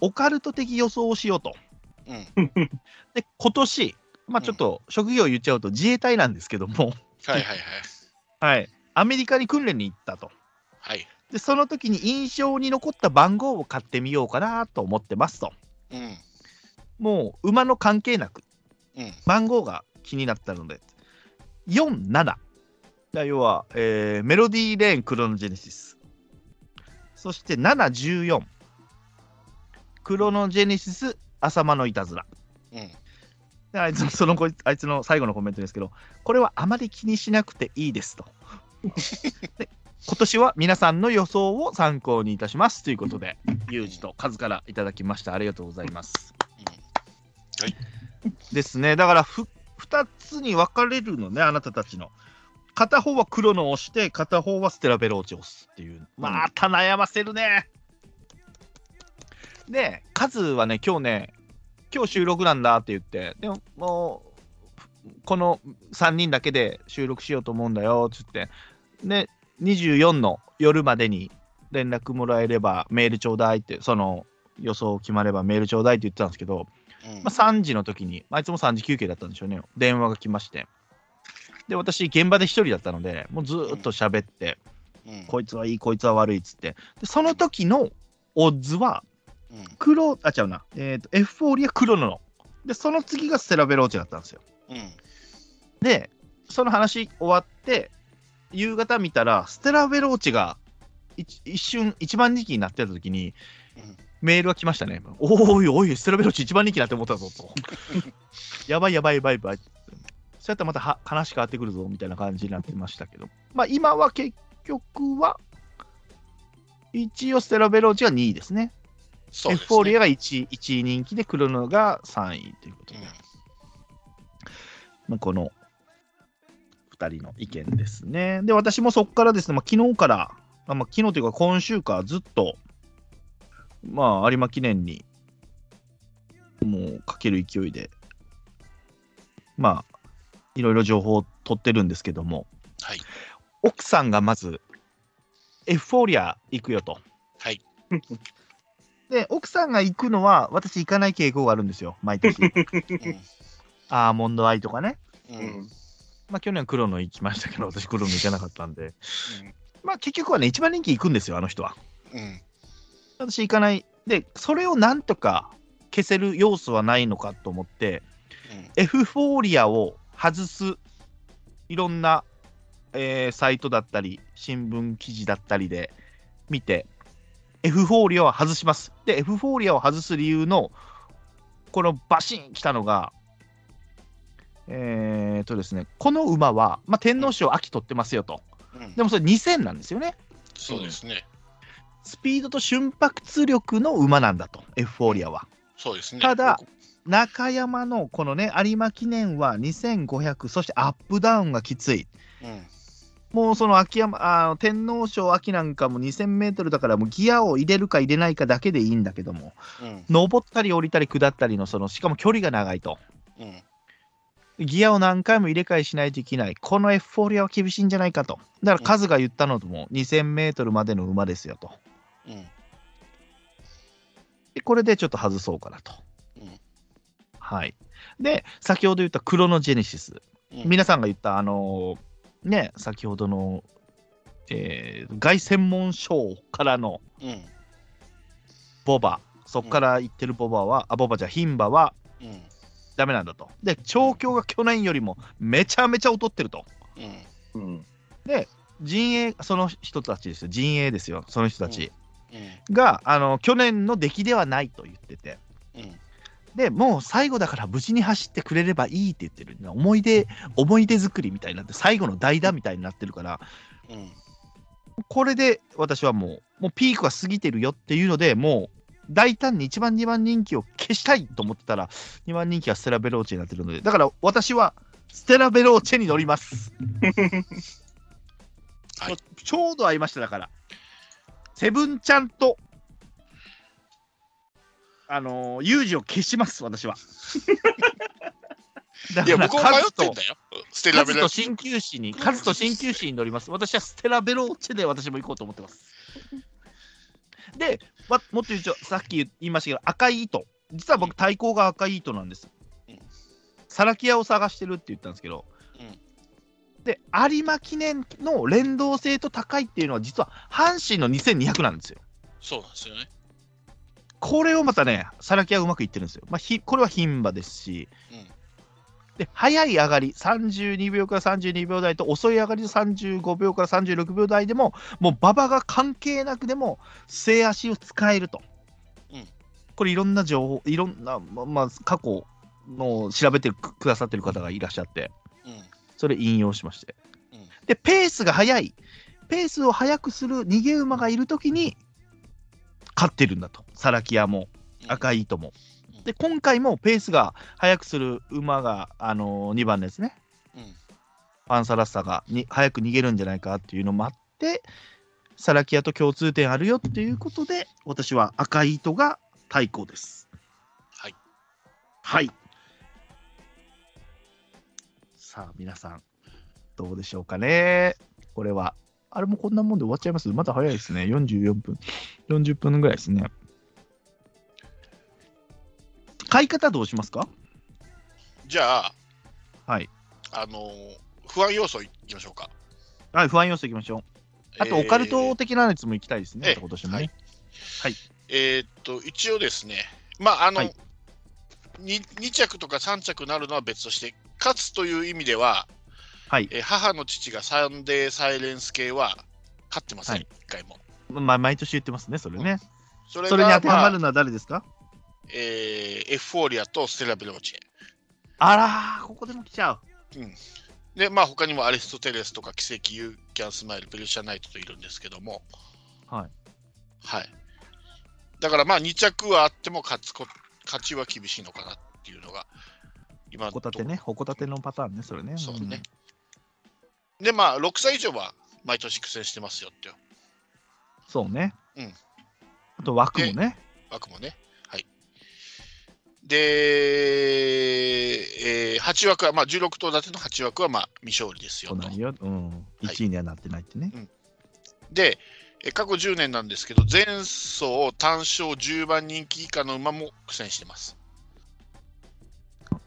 オカルト的予想をしようと。うん。で、今年、まあちょっと職業言っちゃうと自衛隊なんですけども、はいはいはい。はい、アメリカに訓練に行ったと。はい。で、その時に印象に残った番号を買ってみようかなと思ってますと。うん。もう馬の関係なくうん。番号が気になったので、4、7。だ要は、えーメロディーレーンクロノジェネシス。そして7、14。クロノジェネシス、浅間のいたずら。うん。であいつのそのこいあいつの最後のコメントですけど、これはあまり気にしなくていいですと。で <laughs> 今年は皆さんの予想を参考にいたしますということで、ユージとカズからいただきました。ありがとうございます。はいですね。だからふ、2つに分かれるのね、あなたたちの。片方は黒のを押して、片方はステラベローチを押すっていう。また悩ませるね。で、カズはね、今日ね、今日収録なんだって言って、でももう、この3人だけで収録しようと思うんだよって言って、で、24の夜までに連絡もらえればメールちょうだいって、その予想決まればメールちょうだいって言ってたんですけど、うん。まあ、3時の時に、あいつも3時休憩だったんでしょうね、電話が来まして。で、私、現場で1人だったので、もうずーっと喋って、うん。こいつはいい、こいつは悪いっつって。で、その時のオッズは、うん。黒、あ、違うな、えっ、と、エフフォーリア黒のの。で、その次がステラベローチェだったんですよ。うん。で、その話終わって、夕方見たら、ステラベローチェが一一瞬一番人気になってた時に、うんメールが来ましたね。おいおい、ステラベローチェ一番人気になって思ったぞと。<laughs> やばいやばいやばいやばい。そうやったらまたは話変わってくるぞみたいな感じになってましたけど、まあ今は結局は、一応ステラベローチェが2位ですね。すね。エフフォーリアが 1, 1位人気で、クロノが3位ということで、うんまあ、この2人の意見ですね。で、私もそこからですね、まあ、昨日から、あまあ、昨日というか今週からずっと、まあ、有馬記念に、もうかける勢いで、まあ、いろいろ情報を取ってるんですけども、はい。奥さんがまず、エフフォーリア行くよと。はい。で、奥さんが行くのは、私行かない傾向があるんですよ、毎年。<laughs> アーモンドアイとかね。うん。まあ、去年黒の行きましたけど、私黒の行かなかったんで。うんまあ、結局はね、一番人気行くんですよ、あの人は。うん。私行かない。で、それをなんとか消せる要素はないのかと思って、エフフォーリアを外す、いろんな、えーサイトだったり、新聞記事だったりで見て、エフフォーリアを外します。で、エフフォーリアを外す理由の、このバシン来たのが、えーとですね、この馬は、まあ、天皇賞秋取ってますよと。うん。でもそれ2000なんですよね。そうですね。スピードと瞬発力の馬なんだと、エフフォーリアは。そうですね。ただ、中山のこのね、有馬記念は2500、そしてアップダウンがきつい。うん。もうその秋山あの天皇賞秋なんかも2000メートルだから、もうギアを入れるか入れないかだけでいいんだけども、うん。登ったり降りたり下ったりの、そのしかも距離が長いと。うん。ギアを何回も入れ替えしないといけない。このエフフォーリアは厳しいんじゃないかと。だから数が言ったのとも2000メートルまでの馬ですよと。うん。でこれでちょっと外そうかなと。うんはい。で、先ほど言ったクロノジェネシス。うん。皆さんが言った、あのーね、先ほどの、えー凱旋門賞からのうん。ボバ、そこから言ってるボバは、あ、ボバじゃ、牝馬はうん。ダメなんだと。で、調教が去年よりもめちゃめちゃ劣ってると。うん。うん。陣営、その人たちですよ、陣営ですよ、その人たちうん。が、あの去年の出来ではないと言ってて。うん。でもう最後だから無事に走ってくれればいいって言ってる思い出思い出作りみたいになって最後の代打みたいになってるからうん。これで私はもうもうピークは過ぎてるよっていうのでもう大胆に1番2番人気を消したいと思ってたら2番人気はステラベローチェになってるのでだから私はステラベローチェに乗ります。はいちょうど会いましただから。セブンちゃんと、あのー、ユージを消します、私は。<laughs> だいや、僕も迷カズとってんだよ。ステカラベラズと鍼灸師に、カズと鍼灸師に乗ります。私はステラベローチェで私も行こうと思ってます。で、わもっと言うと、さっき言いましたけど、赤い糸。実は僕、対抗が赤い糸なんですうん。サラキアを探してるって言ったんですけど、うんで、有馬記念の連動性と高いっていうのは、実は阪神の2200なんですよ。そうなんですよね。これをまたね、サラキアうまくいってるんですよ。まあ、ひこれは牝馬ですし、うんで早い上がり、32秒から32秒台と、遅い上がりの35秒から36秒台でも、もう馬場が関係なくでも、末足を使えると。うんこれ、いろんな情報、いろんな、ままあ、過去の調べてくくださってる方がいらっしゃって、うん。それ引用しまして。うんで、ペースが速い、ペースを速くする逃げ馬がいるときに、勝ってるんだと。サラキアも。赤い糸もうん。で、今回もペースが速くする馬が、あのー、2番ですね。うん。ファンサラッサがに早く逃げるんじゃないかっていうのもあって、サラキアと共通点あるよっていうことで、私は赤い糸が対抗です。はい。はい。さあ、皆さん、どうでしょうかね。これは。あれもこんなもんで終わっちゃいます？まだ早いですね。44分。40分ぐらいですね。買い方どうしますか？じゃあ、はい。あのー不安要素いきましょうか。はい、不安要素いきましょう。あと、オカルト的なやつも行きたいですね、ええ今年もね。えーっと、一応ですね、まあ、あの、はいに 2, 着とか3着なるのは別として、勝つという意味では、はい。えー母の父がサンデーサイレンス系は勝ってません、はい一回も。まあ、毎年言ってますね、それね。それそれに当てはまるのは誰ですか？えーエフフォーリアとステラ・ベローチェ。あらー、ここでも来ちゃう。で、まあ、他にもアリストテレスとか奇跡、ユーキャンスマイル、ペルシャナイトといるんですけども、はい。はい。だからまあ、2着はあっても勝つこ勝ちは厳しいのかなっていうのが、今のとこほこたてね、ほこたてのパターンね、それね。そうね。で、まあ、6歳以上は毎年苦戦してますよってよ、うんそうね。うんあと枠もね。枠もね。はい。で、えー、8枠は、まあ、16頭立ての8枠は、まあ、未勝利ですよと。よ。うん。はい1位にはなってないってね。で、えー過去10年なんですけど、前走単勝10番人気以下の馬も苦戦してます。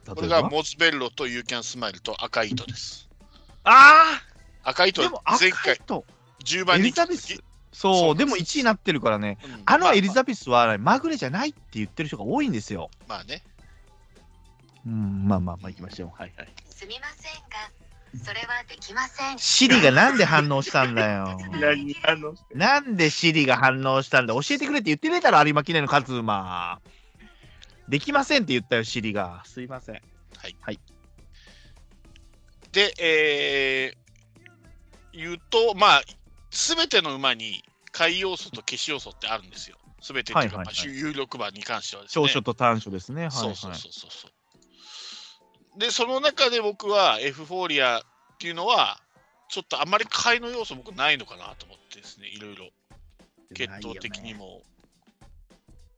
これがモズベッロとユーキャンスマイルと赤い糸です。ああ赤い糸前回と10番人気。そそうう、でも1位になってるからね。うんあのまエリザベスはまぐれじゃないって言ってる人が多いんですよ。まあね。うん、まあまあまあ行きましょう。はいはい。すみませんが、それはできません。シリがなんで反応したんだよ。<laughs> なんでシリが反応したんだ？教えてくれって言ってねえだろ、有馬記念の勝馬。できませんって言ったよ、シリが。すいません。で、えー、言うと、まあ、すべての馬に買い要素と消し要素ってあるんですよ。すべてっていうか、有力馬に関してはですね。長所と短所ですね。はい、はい。そうそうそうそうそう。で、その中で僕はエフフォーリアっていうのは、ちょっとあんまり買いの要素僕ないのかなと思ってですね、いろいろ、血統的にも、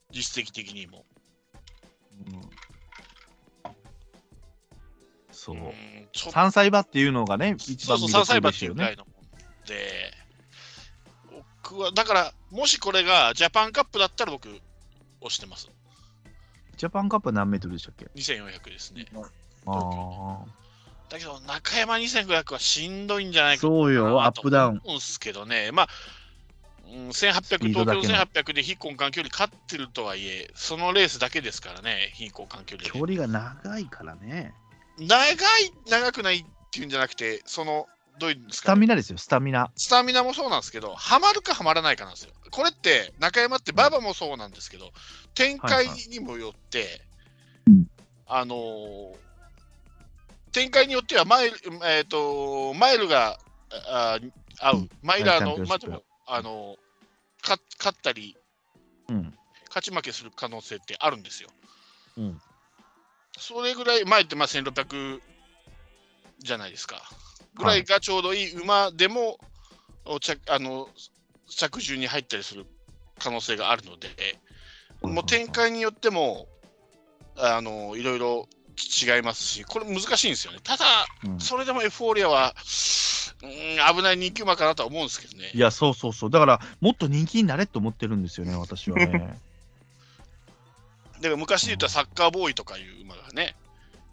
実績的にも。うんそう山菜馬っていうのがね、一そうそう、番魅3歳馬っていう。ぐらいのもんで、僕は、だから、もしこれがジャパンカップだったら僕、押してます。ジャパンカップは何メートルでしたっけ？2400ですね。あだけど、中山2500はしんどいんじゃなあ。いかそうよ、アップダウン。思うんですけどね、まあ、うん、1800、ピードだけの東京1800で非交換距離勝ってるとはいえ、そのレースだけですからね、非交換距離で。距離が長いからね。長い、長くないっていうんじゃなくて、その、どういうんですスか？ね、タミナですよ、スタミナ。スタミナもそうなんですけど、ハマるかハマらないかなんですよ。これって、中山って馬場もそうなんですけど、展開にもよって、うんあのー展開によってはマイル、えー、とマイルがああ合う、マイラーの馬でも、あのーか勝ったり、うん。勝ち負けする可能性ってあるんですよ。うん。それぐらい、前ってまあ1600じゃないですか。ぐらいがちょうどいい馬でも、お着あの着順に入ったりする可能性があるので、もう展開によっても、あのいろいろ違いますし、これ難しいんですよね。ただ、うんそれでもエフフォーリアは、うん、危ない人気馬かなとは思うんですけどね。いや、そうそうそう。だから、もっと人気になれと思ってるんですよね、私はね。だから昔で言ったらサッカーボーイとかいう馬がね、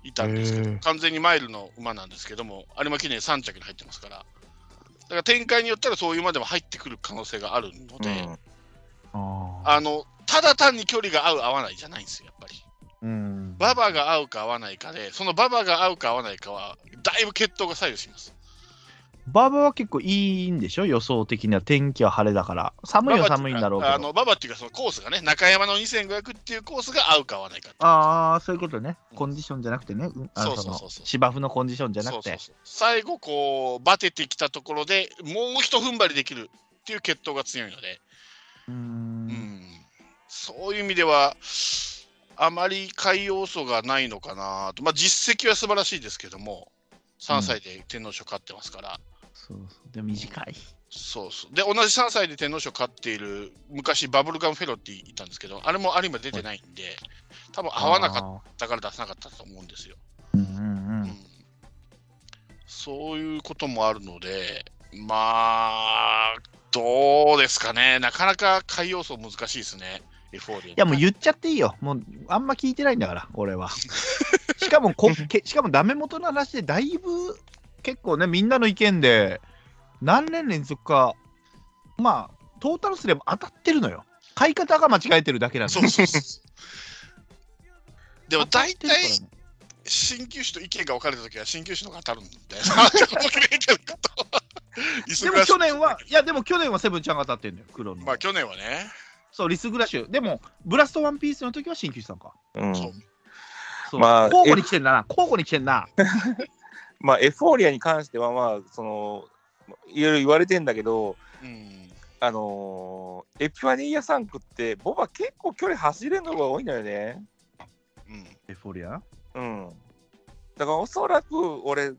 いたんですけど、完全にマイルの馬なんですけども、有馬記念3着に入ってますから、だから展開によったらそういう馬でも入ってくる可能性があるので、うんあーあのただ単に距離が合う、合わないじゃないんですよ、やっぱり。うん。馬場が合うか合わないかで、その馬場が合うか合わないかは、だいぶ血統が左右します。バーバは結構いいんでしょ？予想的には。天気は晴れだから。寒いは寒いんだろうけど。あの馬場っていうか、そのコースがね、中山の2500っていうコースが合うか合わないかああ、そういうことね。コンディションじゃなくてね。うんあのそうそうそうそう。の芝生のコンディションじゃなくて。最後こうバテてきたところでもう一踏ん張りできるっていう血統が強いので、うん。ん、そういう意味ではあまり下位要素がないのかなと、まあ、実績は素晴らしいですけども。3歳で天皇賞勝ってますから、そうそう。でも短い。そうそうで同じ3歳で天皇賞勝っている昔バブルガムフェロっていたんですけどあれも有馬出てないんで多分合わなかっあたから出さなかったと思うんですよ。ーうんうんううんんそういうこともあるので、まあ、どうですかね、なかなか海要素難しいですね、エフフォーリア。いやもう言っちゃっていいよ。もうあんま聞いてないんだから、俺は。<laughs> しかもこけ、しかもダメ元の話でだいぶ結構ね、みんなの意見で何年連続か、まあ、トータルすれば当たってるのよ。買い方が間違えてるだけなんだそうそうそう。でも大体、ね新球種と意見が分かれたときは、新球種の方が当たるんだよな。<laughs> でも去年は、いやでも去年はセブンちゃんが当たってんだよ、黒の。まあ去年はね、そう、リスグラッシュ。でも、ブラストワンピースの時は新旧さんか。うんそうそうまあ交互に来てんだな、交互に来てんな。<laughs> まあ、エフフォーリアに関しては、まあ、その、いろいろ言われてんだけど、うん、あのーエピファニーア3区って、ボバ結構距離走れるのが多いんだよね。うん、エフォリアうん。だからおそらく俺、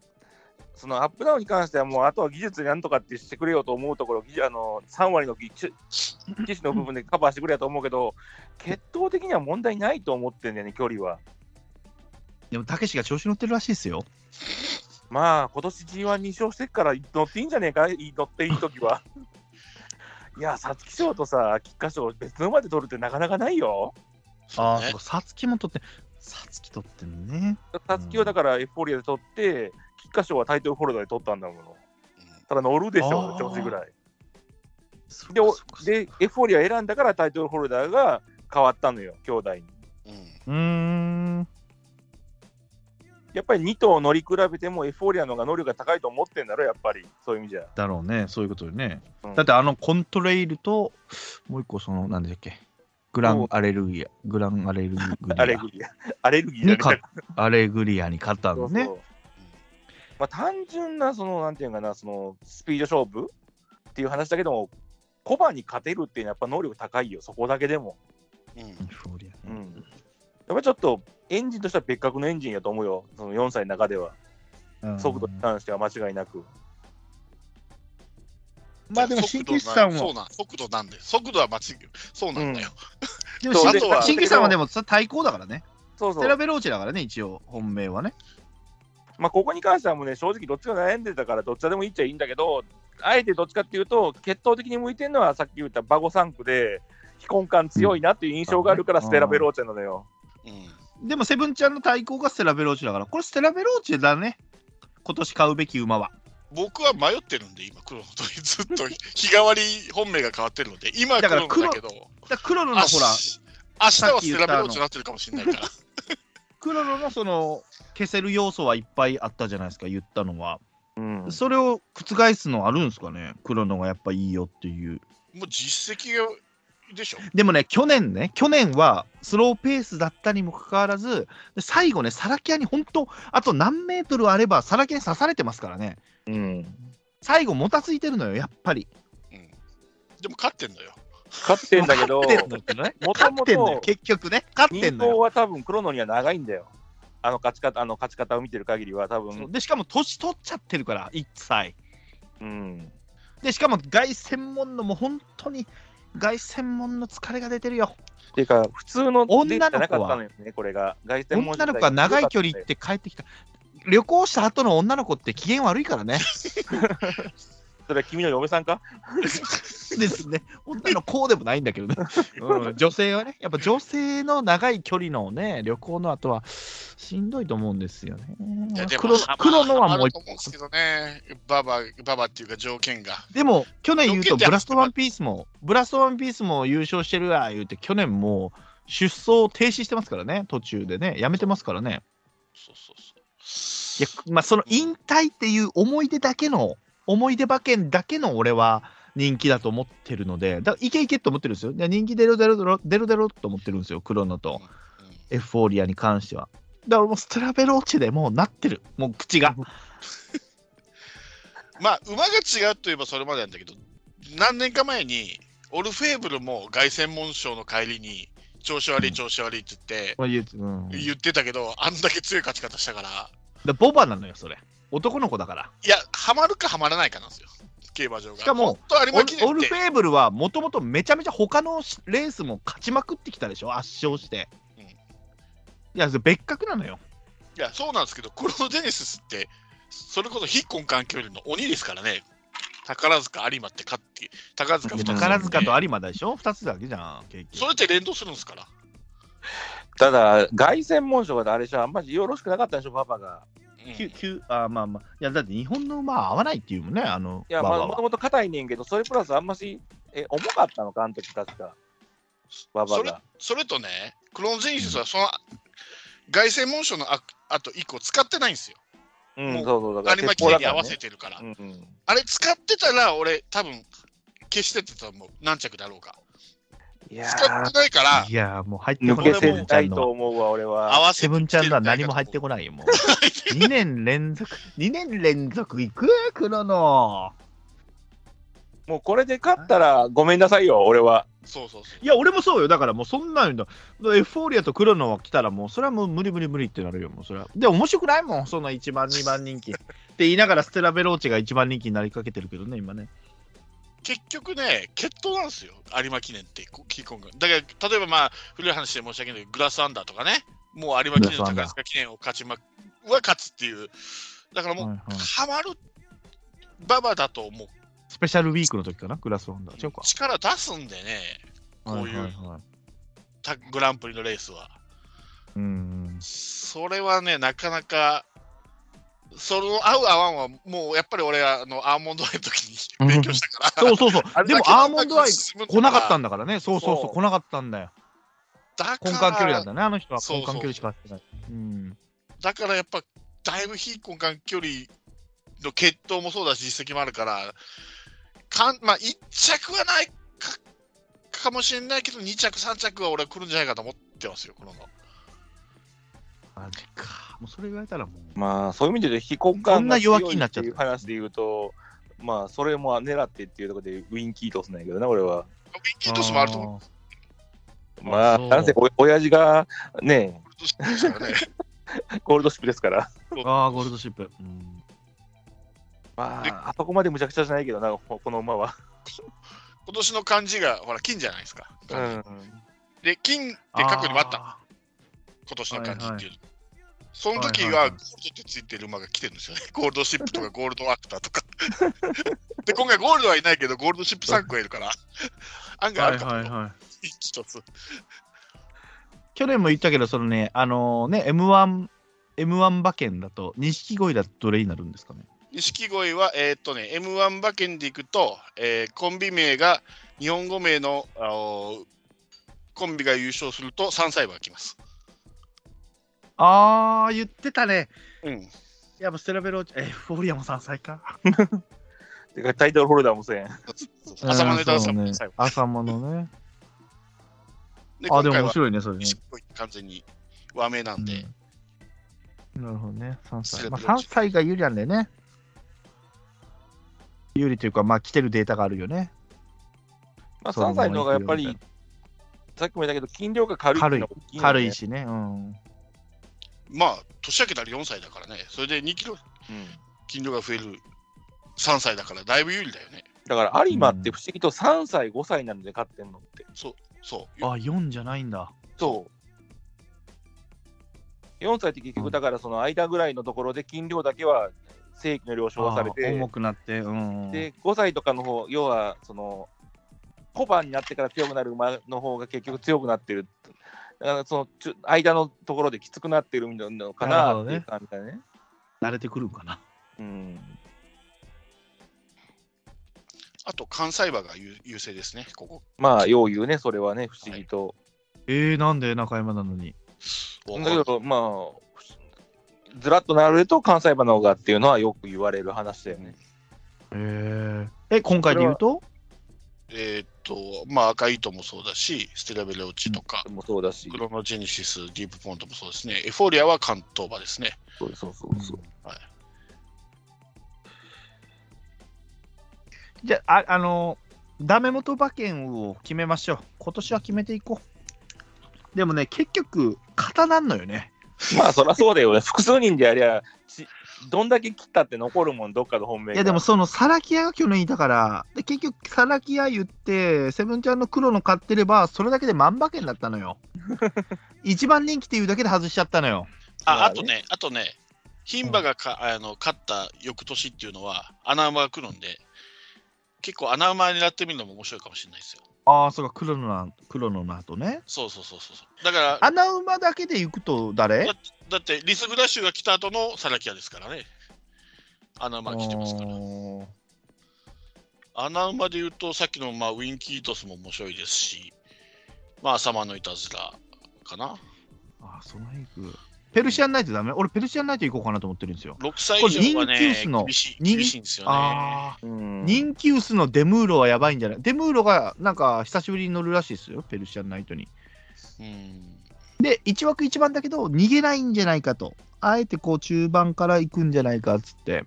そのアップダウンに関してはもうあとは技術でなんとかってしてくれようと思うところ、技あの3割の技機種の部分でカバーしてくれよと思うけど、血統的には問題ないと思ってんだよね、距離は。でも、たけしが調子乗ってるらしいですよ。まあ、今年 G12 勝してっから乗っていいんじゃねえか、い乗っていいときは。<laughs> いや、皐月賞とさ、菊花賞別の馬で取るってなかなかないよ。ああ、ねそう、さつきも取って、さつき取ってんね。皐月はだからエフフォーリアで取って、菊花賞はタイトルホルダーで取ったんだもの。うんただ乗るでしあょ、ー調子ぐらい。そで、おでエフフォーリア選んだからタイトルホルダーが変わったのよ、兄弟に。うんうーん。やっぱり2頭乗り比べてもエフフォーリアの方が能力が高いと思ってんだろ、やっぱり。そういう意味じゃ。だろうね、そういうことよね。うんだって、あのコントレイルと、もう一個、その、なんだっけ、グランアレルギア、グランアレルギア。<laughs> アレルギー。アレルギーにだね勝アレグリアに勝ったのね。そうそうまあ、単純な、その、なんていうかな、その、スピード勝負っていう話だけども、コバに勝てるっていうのはやっぱ能力高いよ、そこだけでも。うんエフォリアねうん。やっぱちょっと、エンジンとしては別格のエンジンやと思うよ、その4歳の中では。うん速度に関しては間違いなく。まあでも、新旧さんは、そうなん、速度なんで、速度は間違い、そうなんだよ。<laughs> でも新そうあとは新旧さんはでもさ対抗だからね。そうそう。ステラベローチェだからね、一応、本命はね。まあ、ここに関してはもうね、正直どっちが悩んでたから、どっちでもいいっちゃいいんだけど、あえてどっちかっていうと、血統的に向いてるのは、さっき言ったバゴ産駒で、非根幹強いなっていう印象があるから、うんステラベローチェなのよ。うんでも、セブンちゃんの対抗がステラベローチェだから、これステラベローチェだね。今年買うべき馬は。僕は迷ってるんで、今、クロノとずっと <laughs> 日替わり本命が変わってるので、今はクロノだけど、だからクロノのあほら、し明日はステラベローチェになってるかもしれないから。<laughs> 黒野のその、消せる要素はいっぱいあったじゃないですか、言ったのは。うん。それを覆すのあるんですかね、黒野がやっぱいいよっていう。もう実績がでしょ。でもね、去年ね、去年はスローペースだったにもかかわらず、で最後ね、サラキアに本当、あと何メートルあれば、サラキアに刺されてますからね、うん。最後、もたついてるのよ、やっぱり。うん、でも勝ってんのよ。勝ってんだけど、勝ってんのよねもとも勝ってんのよ、と、結局ね、勝ってん人のよ。口は多分黒野には長いんだよ。あの勝ち方あの勝ち方を見てる限りは、多分でしかも年取っちゃってるから1歳うん。でしかも凱旋門のもう本当に凱旋門の疲れが出てるよ。っていうか、普通の女の子はデータじゃなかったのよね、これが。凱旋門女の子は長い距離行って帰ってきた。旅行した後の女の子って機嫌悪いからね <laughs> それは君の嫁さんか？<laughs> ですね。女の子でもないんだけどね、うん、女性はねやっぱ女性の長い距離のね旅行の後はしんどいと思うんですよね。いやでも黒黒のはもうハマると思うんですけどね、ババババっていうか条件が。でも去年言うとブラストワンピースもブラストワンピースも優勝してるわ言うて去年もう出走停止してますからね。途中でね。やめてますからね。そうそうそう。いやまあその引退っていう思い出だけの思い出馬券だけの俺は人気だと思ってるのでだいけいけと思ってるんですよ。で人気出る出る出る出る出ると思ってるんですよクロノと。エフフォーリアに関しては。だからもうステラベローチェでもうなってる。もう口が。<laughs> まあ、馬が違うといえばそれまでなんだけど、何年か前に、オルフェーブルも凱旋門賞の帰りに、調子悪い、調子悪いって言って、ううん。言ってたけど、あんだけ強い勝ち方したから、でボバなのよそれ男の子だから。いや、ハマるかハマらないかなんですよ、競馬場が。しかもオルフ、ェーブルはもともとめちゃめちゃ他のレースも勝ちまくってきたでしょ？圧勝して、うん。いや別格なのよ。いや、そうなんですけど、クロノデネシスって、それこそ非根幹距離の鬼ですからね。宝塚有馬って勝って、宝塚2つ、宝塚と有馬でしょ？2つだけじゃん結局。それって連動するんですから。<laughs> ただ、凱旋門賞があれでしょ、あんまりよろしくなかったでしょ、パパが。うんきゅきゅあまあまあいやだって日本の馬は合わないっていうもんねあのいや、まあ、もともと硬いねんけど、それプラスあんまし、え、重かったのか、あの時確か。ババそれが。それとね、クロノジェニシスはその凱旋門賞のああと1個使ってないんですよ。うん、もうそうそう、だから有に合わせてるから。うんうん。あれ使ってたら、俺、多分消してたと思う。何着だろうか。いや使ってないから。い、やもう入って抜こない。けせないと思うわ、俺合は。わせてセブンちゃんのは何も入ってこないよもう。<laughs> 2年連続。2年連続いく？黒のもうこれで勝ったらごめんなさいよ、俺は。そうそうそう。いや俺もそうよ。だからもうそんなんだエフフォーリアと黒の来たらもうそれはもう無理無理無理ってなるよもうそれは。で面白くないもんその1番2番人気。って言いながらステラベローチェが1番人気になりかけてるけどね今ね結局ね、決闘なんですよ、有馬記念って、こキーコンが。だから、例えばまあ、古い話で申し訳ないけど、グラスアンダーとかね、もう有馬記念とグラスアンダー。宝塚記念を勝ちま、は勝つっていう。だからもう、はいはい。ハマる馬場だともう。スペシャルウィークの時かな？グラスワンダー。力出すんでね、こういうはいはい。はいたグランプリのレースは。うん。それはね、なかなか、その合う合わんは、もうやっぱり俺はあのアーモンドアイの時に勉強したから、そうそうそう。あれでもアーモンドアイ来なかったんだからね。そうそうそそう。う来なかったんだよ。だから根幹距離なんだね。あの人はそうそう。根幹距離しか走ってない。うん。だからやっぱ、だいぶ非根幹距離の決闘もそうだし、実績もあるから、かんまあ、1着はないかかもしれないけど、2着、3着は俺は来るんじゃないかと思ってますよ、この。マジかもうそれ言われたらもうまあ、そういう意味で非根幹こんな弱が強い気になっちゃったっていう話で言うと、まあ、それも狙ってっていうところでウィンキートスなんやけどな、俺は。ウィンキートスもあると思う。まあ、なんせお親父がね、ですからね。<laughs> ゴールドシップですから。ああーゴールドシップ、うんでまあ、あそこまでむちゃくちゃじゃないけどな、ここの馬は。今年の漢字が、ほら、金じゃないですか。うん。で、金って過去にもあった今年の漢字っていう。はその時はいはいはいはゴールドってついてる馬が来てるんですよね。<laughs> ゴールドシップとかゴールドアクターとか。<laughs> で、今回ゴールドはいないけど、ゴールドシップ3個いるから、<laughs> 案ー外あるかもよはいはいはい一つ。去年も言ったけどそのねあのね M1 M1 馬券だと錦鯉だとどれになるんですかね？錦鯉は、えーっとね、M1 馬券でいくと、えーコンビ名が日本語名のあのコンビが優勝すると3歳馬が来ます。ああ言ってたね。うん。やっぱステラベローチえフォーリアも3歳か。てかタイトルホルダーもせん。朝間の枝さんうんも最後。朝間のね。で、あでも面白いねそれね。完全に和名なんで、うん。なるほどね。3歳、まあ、ステラベローチ。3歳が有利なんだよね。有利というかまあ来てるデータがあるよね。まあ、そう3歳の方がやっぱりさっきも言ったけど、筋量が軽いってい。軽いしね。うんまあ、年明けたら4歳だからね、それで2キロうん筋量が増える3歳だから、だいぶ有利だよね。だから有馬って不思議と3歳、5歳なんで勝ってんのって。そう。あ、4じゃないんだ。そう。4歳って結局、だからその間ぐらいのところで筋量だけは正規の了承はされあて、重くなって、うん。で、5歳とかの方、要は、その、小判になってから強くなる馬の方が結局強くなってる。だからそのちゅ間のところできつくなってるのかなっていう感じだね。慣れてくるんかな。うん。あと、関西馬が優優勢ですね、ここ。まあ、よう言うね、それはね、不思議と。えー、なんで中山なのに。だけど、まあ、ずらっと並べると関西馬の方がっていうのはよく言われる話だよね。えー、え、今回で言うと？えーっと、まあ、赤い糸もそうだし、ステラベレオチとか、もそうだしク、ロノジェニシス、ディープポントもそうですね。エフォーリアは関東馬ですね。そうそうそうそう。じゃあ、ああの、ダメ元馬券を決めましょう。今年は決めていこう。でもね、結局、型なんのよね。まあ、そりゃそうだよね。複数人でやりゃ、ちどんだけ切ったって残るもん、どっかの本命が。いや、でもそのサラキアが去年いたから、で結局、サラキア言って、セブンちゃんの黒の買ってれば、それだけで万馬券だったのよ。<laughs> 一番人気っていうだけで外しちゃったのよ。あ、まあとね、あとね、牝馬がか、あの勝った翌年っていうのは、穴馬が来るんで、結構穴馬狙ってみるのも面白いかもしれないですよ。ああ、そうか、黒のな、黒のなとね。そうそうそうそう。だから、穴馬だけで行くと誰？だってリスグラッシュが来た後のサラキアですからね。穴馬来てますから。穴馬で言うと、さっきの、まあ、ウィンキートスも面白いですし、まあ、サマーのいたずらかな。あー、その辺行く。ペルシアンナイトダメ？俺、ペルシアンナイト行こうかなと思ってるんですよ。6歳以上はこれ人気ね薄の、厳しい人厳しいんですよね。ああ。うん、人気薄のデムーロはやばいんじゃない？デムーロがなんか久しぶりに乗るらしいですよ、ペルシアンナイトに。うんで、1枠1番だけど、逃げないんじゃないかと。あえてこう中盤から行くんじゃないかっつって。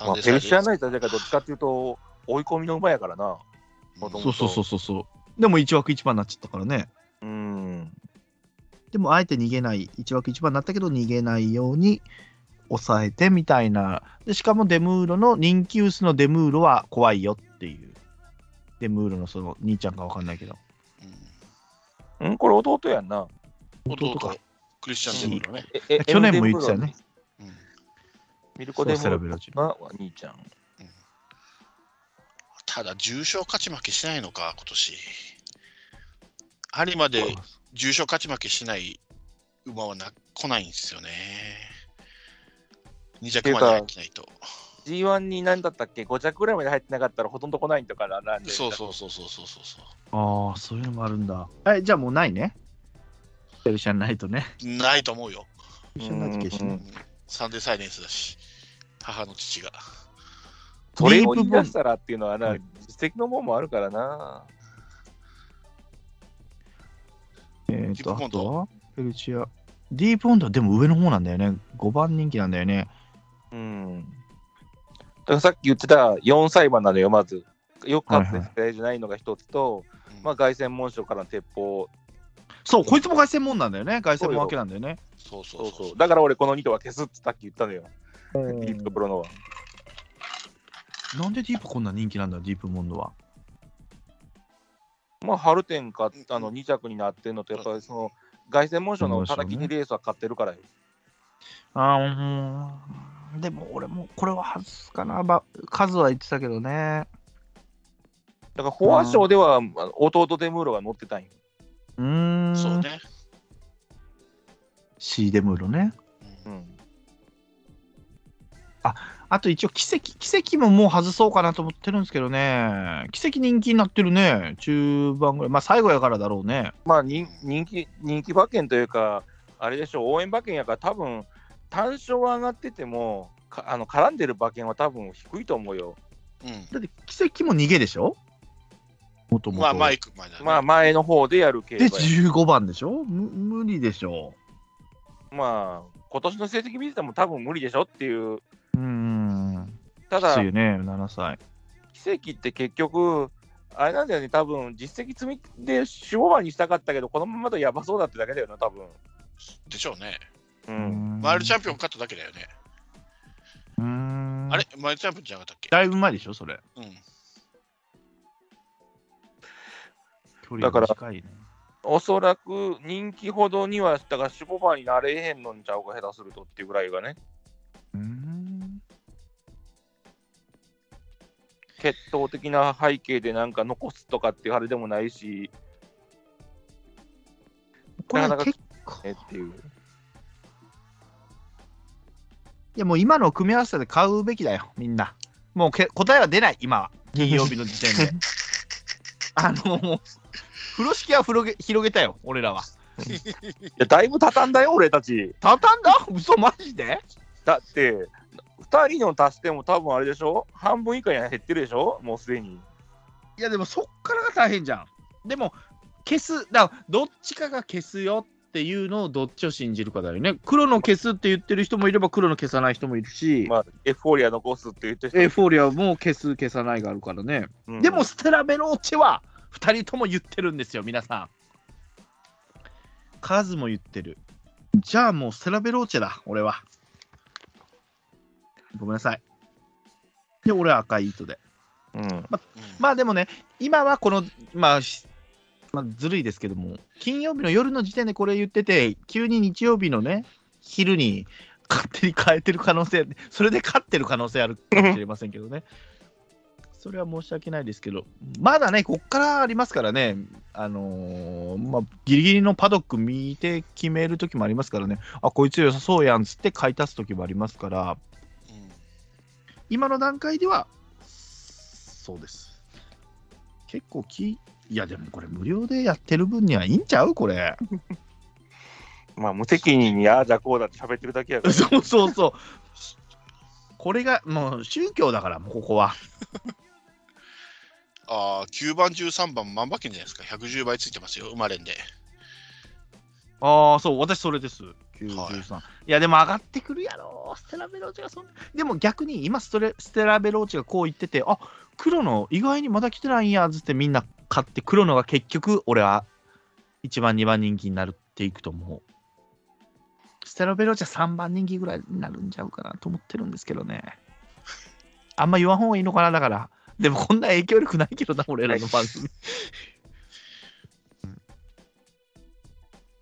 まあ、ペルシアンナイトはだからどっちかっていうと、追い込みの馬やからな。そうそうそうそうそう。でも1枠1番になっちゃったからね。うん。でもあえて逃げない、1枠1番になったけど逃げないように抑えてみたいな。でしかもデムーロの人気薄のデムーロは怖いよっていう。デムーロのその兄ちゃんかわかんないけど。うんうん、これ弟やんな。弟か。クリスチャン・デムーロね。ええ去年も言ってたよね。うんミルコ・デムそうセラベロチが兄ちゃん。ただ、重賞勝ち負けしないのか、今年。有馬で重賞勝ち負けしない馬はな来ないんですよね。2着まで入ってないと。G1 に何だったっけ ?5 着ぐらいまで入ってなかったらほとんど来ないんだからなんで。そうそうそうそうそうそうそああ、そういうのもあるんだ。え、じゃあもうないね。ペルシャンナイトね。う。ないと思うよ。ペルシャンナイト消しサンデーサイレンスだし、母の父が。それを言い出したらっていうのはな、実績のもんもあるからな。えっ、と、ディープポンドあとは？ペルシア。ディープポンドはでも上の方なんだよね。5番人気なんだよね。うん。だからさっき言ってた4歳馬なのよ、まず。よく勝ってはいはい世代じゃないのが一つと、うんまあ、凱旋門賞からの鉄砲。そう、こいつも凱旋門なんだよね。凱旋門分けなんだよね。そうそそううそう。だから俺この2頭は消すってさっき言ったのよ。ディープとプロノは。なんでディープこんな人気なんだ、ディープモンドは？まあ、春天かあの2着になってるのと、やっぱりその、凱旋門賞の叩きにレースは勝ってるからよ。あーうん。でも俺もこれは外すかな。ば数は言ってたけどね。だから、フォア賞では弟デムーロが乗ってたんよ。うーん。そうね。シーデムーロね。うんうん。あと一応、奇跡、奇跡ももう外そうかなと思ってるんですけどね。奇跡人気になってるね。中盤ぐらい。まあ最後やからだろうね。まあ人、人気、人気馬券というか、あれでしょう、応援馬券やから、多分単勝は上がってても、かあの絡んでる馬券は多分低いと思うよ。うんだって奇跡も逃げでしょ？もともと。まあ、マイク前だね。まあ、前の方でやる競馬で、や15番でしょ？む無理でしょまあ、今年の成績見てても多分無理でしょっていう。うーん。ただきつい、よね、7歳。奇跡って結局、あれなんだよね、多分実績積みで守護馬にしたかったけど、このままだとやばそうだってだけだよな、多分でしょうね。うん。マイルチャンピオン勝っただけだよね。うーんあれ？マイルチャンピオンじゃなかったっけ？だいぶ前でしょ、それ。うん。距離が短いね。おそらく人気ほどには、だから守護馬になれへんのんちゃうか、下手するとっていうぐらいがね、うーん。血統的な背景でなんか残すとかっていうあれでもないし、これなかなか結構。えっていう。いやもう今の組み合わせで買うべきだよ、みんな。もうけ答えは出ない、今は。金曜日の時点で。<laughs> あの、もう、風呂敷は広げ広げたよ、俺らは。いや、だいぶ畳んだよ、俺たち。畳んだ？嘘マジで？だって、2人の足しても多分あれでしょ？半分以下には減ってるでしょ？もうすでに。いやでもそっからが大変じゃん。でも、消す、だからどっちかが消すよっていうのをどっちを信じるかだよね。黒の消すって言ってる人もいれば黒の消さない人もいるし、まあ、エフフォーリア残すって言ってる人エフフォーリアも消す消さないがあるからね。うんでもステラベローチェは2人とも言ってるんですよ、皆さん。数も言ってる。じゃあもうステラベローチェだ、俺は。ごめんなさい。で、俺は赤い糸で。うん。うんまあでもね、今はこの、まあ、しまあ、ずるいですけども、金曜日の夜の時点でこれ言ってて、急に日曜日のね、昼に勝手に変えてる可能性、それで勝ってる可能性あるかもしれませんけどね。それは申し訳ないですけど、まだね、こっからありますからね、あのーまあ、ギリギリのパドック見て決めるときもありますからね、あ、こいつ良さそうやんつって買い足すときもありますから、うん今の段階では、そうです。結構き、いやでもこれ無料でやってる分にはいいんちゃうこれ。<laughs> まあ、無責任にああじゃこうだって喋ってるだけやから。<laughs> そうそうそう。これがもう宗教だから、もうここは。<laughs> ああ、9番、13番、万馬券じゃないですか。110倍ついてますよ、生まれんで。ああ、そう、私それです。93。、はいや、でも上がってくるやろ。ステラベローチがそんな。でも逆に今ストレ、ステラベローチがこう言ってて、あ黒の意外にまだ来てないんやつってみんな買って、黒のが結局、俺は1番、2番人気になるっていくと思う。ステラベローチは3番人気ぐらいになるんちゃうかなと思ってるんですけどね。あんま言わん方がいいのかな、だから。でもこんな影響力ないけどな、俺らの番組。<laughs>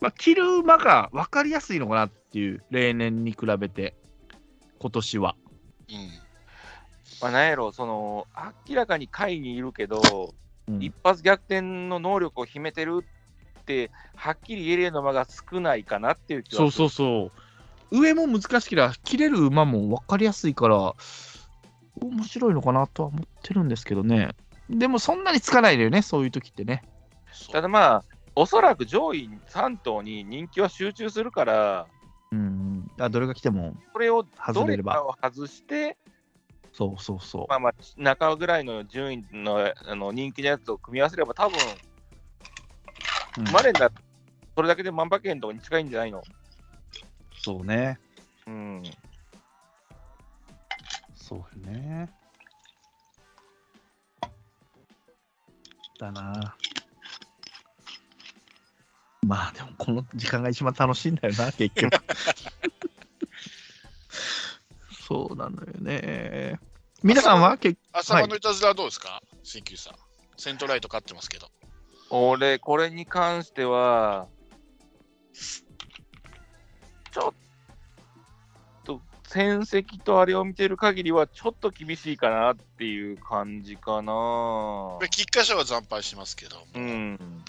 まあ、着る馬が分かりやすいのかなっていう、例年に比べて、今年は。うん。まあ、なんやろ、その、明らかに下位にいるけど、うん一発逆転の能力を秘めてるって、はっきり言えるような馬が少ないかなっていう気はそうそうそう。上も難しければ、切れる馬も分かりやすいから、面白いのかなとは思ってるんですけどね。でもそんなにつかないのよね、そういう時ってね。ただまあ、おそらく上位3頭に人気は集中するから、うん。あどれが来ても、これをどれかを外して、そうそうそう。まあまあ、中ぐらいの順位のあの人気のやつを組み合わせれば、多分うんマレンだそれだけで万馬券とかに近いんじゃないの？そうね。うん。そうね。だな。まあでもこの時間が一番楽しいんだよな、<laughs> 結局。そうなのよね。皆さんは結朝晩のいたずらはどうですか、鍼灸さん。セントライト勝ってますけど。俺、これに関しては、ちょっと、戦績とあれを見てる限りは、ちょっと厳しいかなっていう感じかなこれ、菊花賞は惨敗しますけど、うん。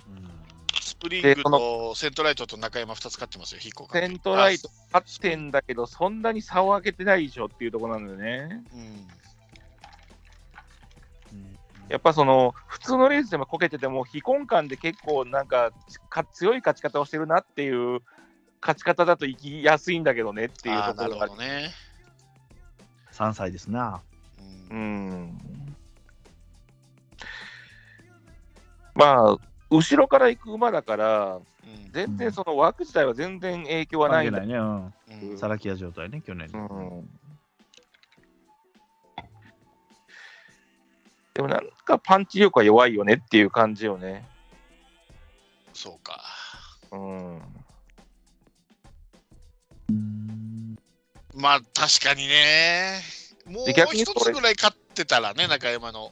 スプリングとセントライトと中山2つ勝ってますよ、ヒッコセントライト勝ってんだけど、そんなに差を開けてないでしょっていうところなんだよね。うん。やっぱその、普通のレースでもこけてても、非根幹で結構なんかか強い勝ち方をしてるなっていう勝ち方だと行きやすいんだけどねっていうああ、なるところがほどね。3歳ですな。うんうん。まあ、後ろから行く馬だから、うん全然その枠自体は全然影響はないんだ関係ないね。ううんん。サラキア状態ね、去年。うんでもなんかパンチ力は弱いよねっていう感じよね。そうか。うん。まあ確かにね。もうで逆に一つぐらい勝ってたらね、中山の。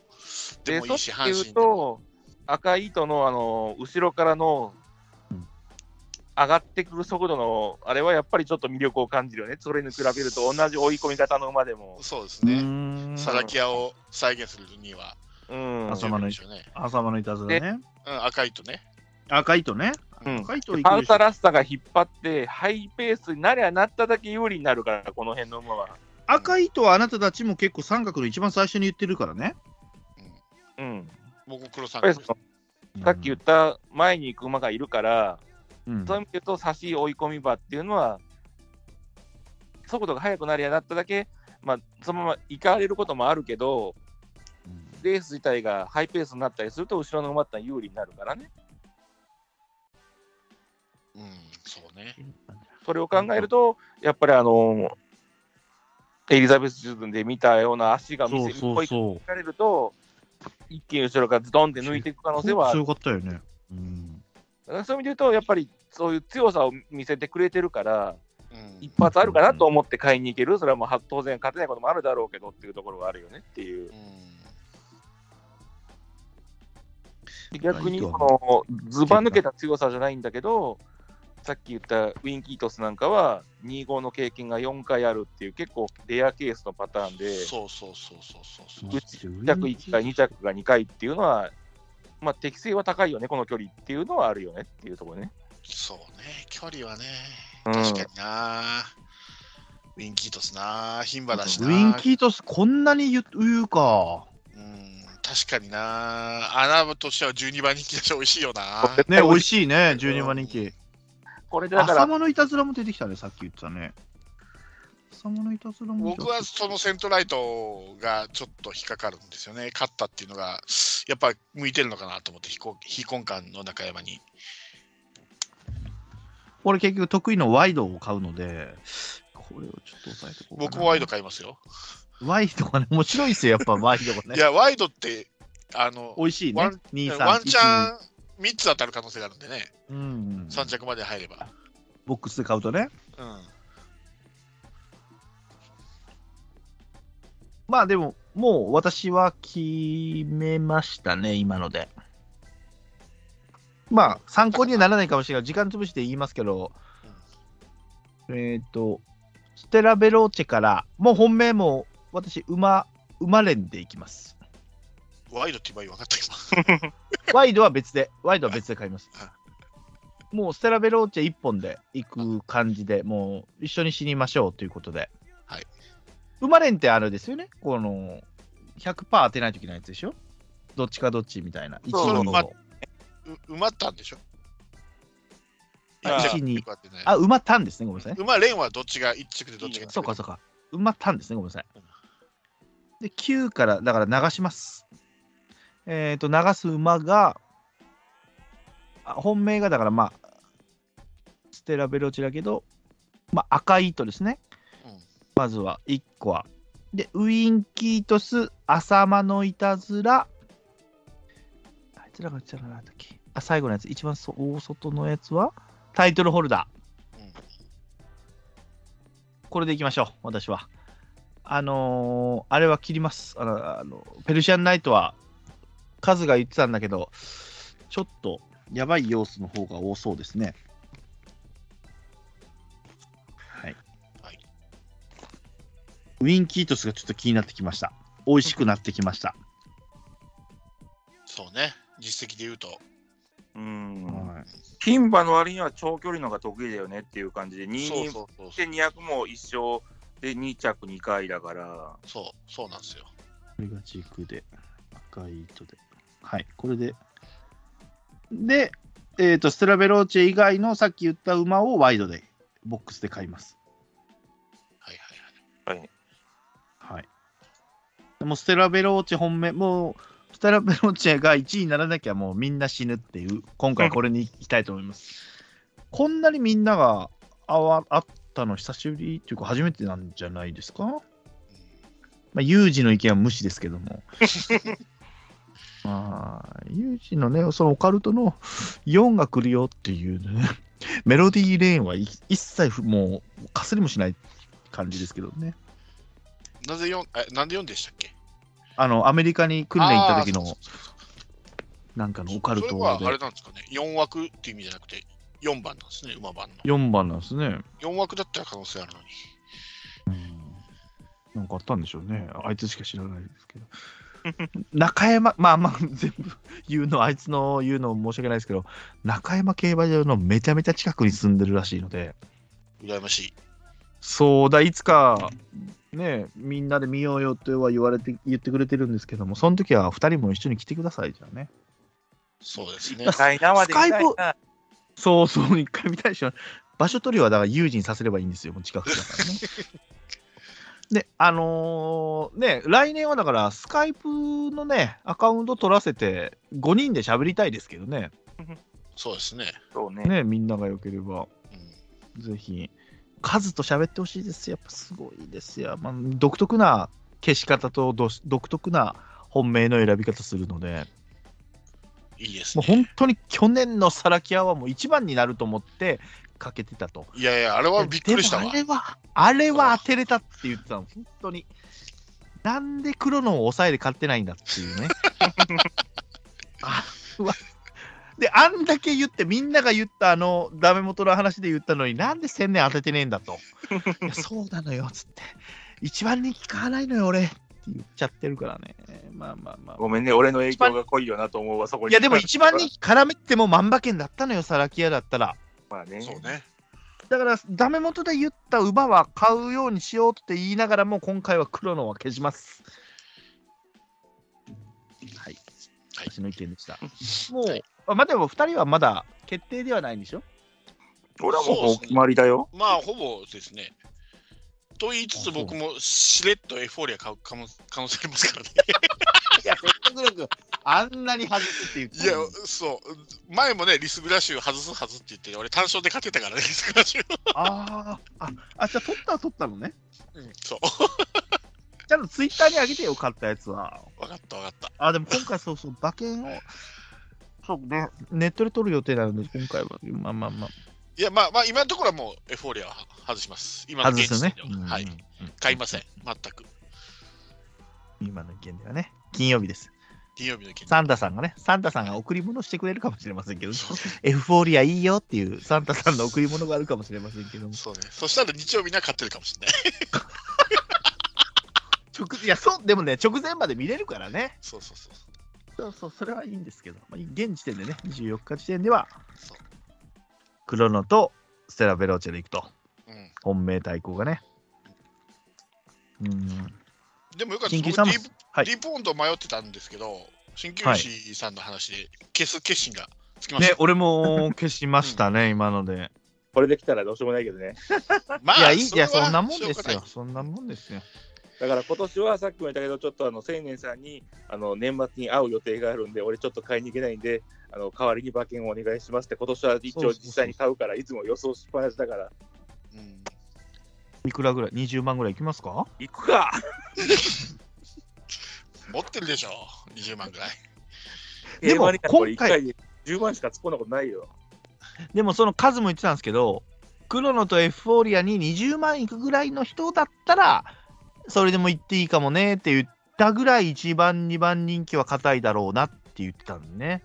でで、もいいし、阪神でも。と、赤い糸のあの後ろからのうん上がってくる速度の、あれはやっぱりちょっと魅力を感じるよね。それに比べると、同じ追い込み方の馬でも。そうですうね。ーんサラキアを再現するにはうん。朝間のいたずらね。うん、赤いとね。赤いとね。うん赤いパンサ。ラッサが引っ張って、ハイペースになりゃなっただけ有利になるから、この辺の馬は。赤いとはあなたたちも結構三角の一番最初に言ってるからね。うん、うん。僕、黒さん。さっき言った前に行く馬がいるから、うん。そういう意味で言うと、差し追い込み馬っていうのは、速度が速くなりゃなっただけ、まあ、そのまま行かれることもあるけど、レース自体がハイペースになったりすると、後ろの馬ってのは有利になるからね。うん、そうね。それを考えると、やっぱりあの、エリザベスジュで見たような足が見せると、一気に後ろからズドンって抜いていく可能性は強かったよね。うん。だからそういう意味で言うと、やっぱりそういう強さを見せてくれてるから、うん、一発あるかなと思って買いに行ける、それはもうは当然勝てないこともあるだろうけどっていうところがあるよねっていう。うん逆にこのずば抜けた強さじゃないんだけど、さっき言ったウィン・キートスなんかは、2-5の経験が4回あるっていう、結構レアケースのパターンで、そうそうそうそうそうそう。うち1着1回、2着が2回っていうのは、まあ、適性は高いよね、この距離っていうのはあるよねっていうところね。そうね、距離はね、うん確かにな。ウィンキートスな、牝馬だしな。ウィンキートス、こんなに言う言うか。うん、確かにな。穴としては12番人気だし美味しいよな。ね、美味しいね、12番人気。これでだから、浅間のいたずらも出てきたね、さっき言ってたね。浅間のいたずらも出てきた。僕はそのセントライトがちょっと引っかかるんですよね。勝ったっていうのが、やっぱ向いてるのかなと思って、非婚非婚感の中山に。これ結局得意のワイドを買うので、これをちょっと押さえておこうかな僕もワイド買いますよ。ワイドがね、面白いですよ、やっぱワイドがね。いや、ワイドって、あの、美味しいねワン。2、3、ワンチャン3つ当たる可能性があるんでね、ン。うん。3着まで入れば。ボックスで買うとね。うん。まあでも、もう私は決めましたね、今ので。まあ、参考にはならないかもしれない。時間潰して言いますけど、えっ、と、ステラベローチェから、もう本命も私、馬、馬連でいきます。ワイドって今分かった今。<laughs> ワイドは別で、ワイドは別で買います。もうステラベローチェ1本で行く感じで、もう一緒に死にましょうということで。はい。馬連ってあれですよね、この100%当てないといけないやつでしょ？どっちかどっちみたいな。1、そう2、ま5。う埋まったんでしょ？あ一着一二よくあったんですね、ごめんなさいね。馬連はどっちが一着でどっちがそうか、そうか。馬たんですね、ごめんなさい。で、9から、だから流します。えっ、と、流す馬が、あ本命がだから、まあ、ステラベロチだけど、まあ、赤い糸ですね。うんまずは1個は。で、ウィンキートス、浅間のいたずら。あいつらが言ってたのなっけ？あ、最後のやつ、一番そ大外のやつは、タイトルホルダー。うんこれでいきましょう、私は。あのーあれは切ります。あの、あのペルシャンナイトは、数が言ってたんだけど、ちょっとやばい要素の方が多そうですね。はい。はいウィンキートスがちょっと気になってきました。美味しくなってきました。そうね、実績で言うと。うん。はい牝馬の割には長距離の方が得意だよねっていう感じで、2そうにそうそうそう。200も一緒で2着2回だから、そう、そうなんですよ。これが軸で、赤い糸で。はい、これで。で、えっ、と、ステラベローチェ以外のさっき言った馬をワイドで、ボックスで買います。はいはいはい。はい。でもステラベローチェ本命、もう、ステラベローチェが1位にならなきゃもうみんな死ぬっていう、今回これに行きたいと思います。こんなにみんながあわあったの久しぶりっていうか初めてなんじゃないですか？まあ、ユージの意見は無視ですけども。<laughs> まあ、ユージのね、そのオカルトの4が来るよっていうね、<laughs> メロディーレーンはい一切ふもうかすりもしない感じですけどね。なぜ4、え、なんで4でしたっけ？あの、アメリカに訓練行った時のあーそうそうそうなんかのオカルトそれはあれでなんですかね、4枠っていう意味じゃなくて、4番なんですね、馬番の。4番なんですね。4枠だったら可能性あるのに。なんかあったんでしょうね。あいつしか知らないですけど。中山、まあまあ、全部言うの、あいつの言うの申し訳ないですけど、中山競馬場のめちゃめちゃ近くに住んでるらしいので、羨ましい。そうだ、いつか、ね、みんなで見ようよっては言われて、言ってくれてるんですけども、その時は2人も一緒に来てください、じゃあね。そうですね。はい、生で見たいな。そうそう、一回見たいでしょ。場所取りはだから有事にさせればいいんですよ、もう近くだからね。<laughs> で、あのーね、来年はだから、スカイプのね、アカウント取らせて、5人で喋りたいですけどね、そうですね。そうね。ね、みんなが良ければ、うんぜひ、数と喋ってほしいですよ。やっぱすごいですよ。まあ、独特な消し方とど独特な本命の選び方するので、いいですもうね。本当に去年のサラキアはもう一番になると思ってかけてたと。いやいや、あれはびっくりしたわあ。れは、あれは当てれたって言ってたの、本当に。なんで黒のを抑えで買ってないんだっていうね。<laughs> あうわで、あんだけ言って、みんなが言ったあの、ダメ元の話で言ったのに、なんで千年当ててねえんだと。<laughs> いや、そうなのよ、つって。一番人気買わないのよ、俺。って言っちゃってるからね。まあまあまあ。ごめんね、俺の影響が濃いよなと思うわ、そこに。いや、でも一番人気絡めても万馬券だったのよ、サラキアだったら。まあね。そうね。だから、ダメ元で言った馬は買うようにしようって言いながらも、今回は黒のは消します。はい。はい私の意見でした。もう、はいあまあでも2人はまだ決定ではないんでしょ？俺はもうお決まりだよ。まあ、ほぼですね。と言いつつ、僕もしれっとエフフォーリア買う可能性ありますからね。あんなに外すって言っていや、そう。前もね、リスグラッシュ外すはずって言って、俺単勝で勝てたからね、リスグラッシュ。あーあ、あ、じゃあ取ったは取ったのね。うん、そう。ちゃんとツイッターに上げてよ、買ったやつは。わかったわかった。あ、でも今回そうそう、馬券を、そうね、ネットで取る予定なので、今回は、まあまあまあ、いや、まあまあ、今のところはもうエフフォーリアは外します。今の外すね現時点で。は。はい。うん買いません。全く。今の意見ではね、金曜日です。金曜日の件サンタさんがね、サンタさんが贈り物してくれるかもしれませんけど、エフフォーリアいいよっていうサンタさんの贈り物があるかもしれませんけども、そうね。そしたら日曜日には勝ってるかもしれない。<laughs> 直いやそうでもね、直前まで見れるからね、そうそうそう。そうそう、それはいいんですけど、まあ、現時点でね、24日時点ではそう、クロノとステラ・ベローチェでいくと、うん。本命対抗がね。うん、でもよかった新旧さんも僕ディープ、はいディープオンと迷ってたんですけど、鍼灸師さんの話で消す決心がつきました。、ね俺も消しましたね、今ので。これできたらどうしようもないけどね。<laughs> まいや、いい、いや、そんなもんですよ、そんなもんですよ。だから今年はさっきも言ったけど、ちょっとあの青年さんにあの年末に会う予定があるんで、俺ちょっと買いに行けないんで、あの代わりに馬券をお願いしますって、今年は一応実際に買うから、いつも予想しっぱなしだから、うんいくらぐらい ?20 万ぐらいいきますか？行くか <laughs> 持ってるでしょ、20万ぐらい。<laughs> でも今回一回10万しか突っ込んだことないよ。でもその数も言ってたんですけど、クロノとエフフォーリアに20万いくぐらいの人だったら、それでも行っていいかもねって言ったぐらい1番、2番人気は硬いだろうなって言ってたんでね。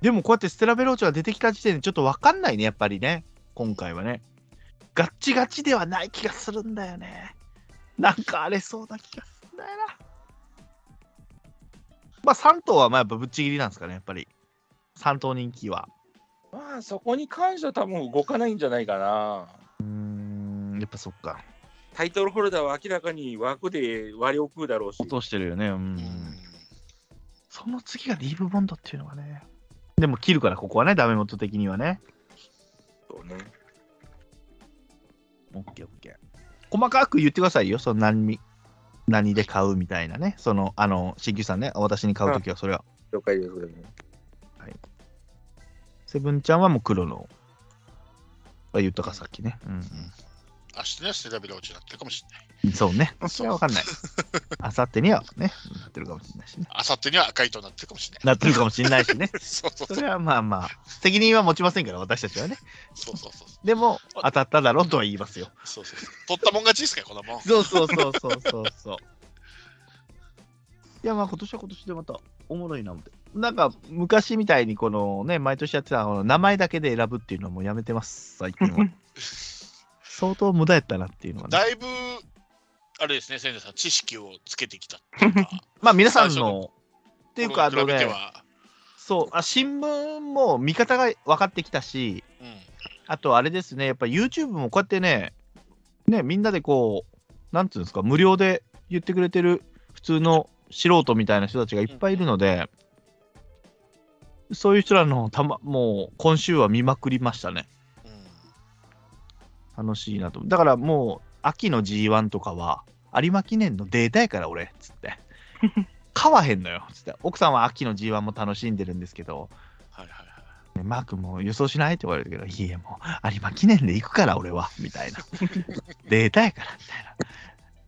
でもこうやってステラベローチェが出てきた時点でちょっと分かんないね、やっぱりね。今回はね。ガッチガチではない気がするんだよね。なんか荒れそうな気がするんだよな。まあ3頭はまあやっぱぶっちぎりなんですかね、やっぱり。3頭人気は。まあそこに関しては多分動かないんじゃないかな。うーん、やっぱそっか。タイトルホルダーは明らかに枠で割りを食うだろうし落。としてるよね。うん。うんその次がディーブボンドっていうのがね。でも切るから、ここはね、ダメ元的にはね。そうねオッケーオッケー。細かく言ってくださいよ。その何何で買うみたいなね。その、あの、新旧さんね、私に買うときはそれは。了解です。セブンちゃんはもう黒の。は言ったか、さっきね。うん。明日にはステラベローチになってるかもしれない。そうね。それは分かんない。あさってにはね、なってるかもしれないしね。あさってには赤い糸になってるかもしれない。なってるかもしれないしね。<laughs> そうそうそれはまあまあ、責任は持ちませんから、私たちはね。そうそうそう。でも、当たっただろうとは言いますよ。そうそうそう。取ったもん勝ちですか、こんなもん。そうそうそうそうそうそう。いや、まあ今年は今年でまたおもろいな思って。なんか昔みたいにこのね、毎年やってたこの名前だけで選ぶっていうのはもうやめてます、最近は。<laughs> 相当無駄やったなっていうのはね。だいぶ、あれですね、千年さん、知識をつけてきたって。<laughs> まあ皆さんの、っていうかあのね、そうあ、新聞も見方が分かってきたし、うん、あとあれですね、やっぱ YouTube もこうやってね、ね、みんなでこう、なんていうんですか、無料で言ってくれてる普通の素人みたいな人たちがいっぱいいるので、そういう人らのたま、もう今週は見まくりましたね。うん。楽しいなと。だからもう、秋の G1 とかは、有馬記念のデータやから、俺、つって。<laughs> 買わへんのよ、つって。奥さんは秋の G1 も楽しんでるんですけど、はいはいはい。ねマークも予想しないって言われるけど、いいえ、もう有馬記念で行くから、俺は、みたいな。<laughs> データやから、みたいな。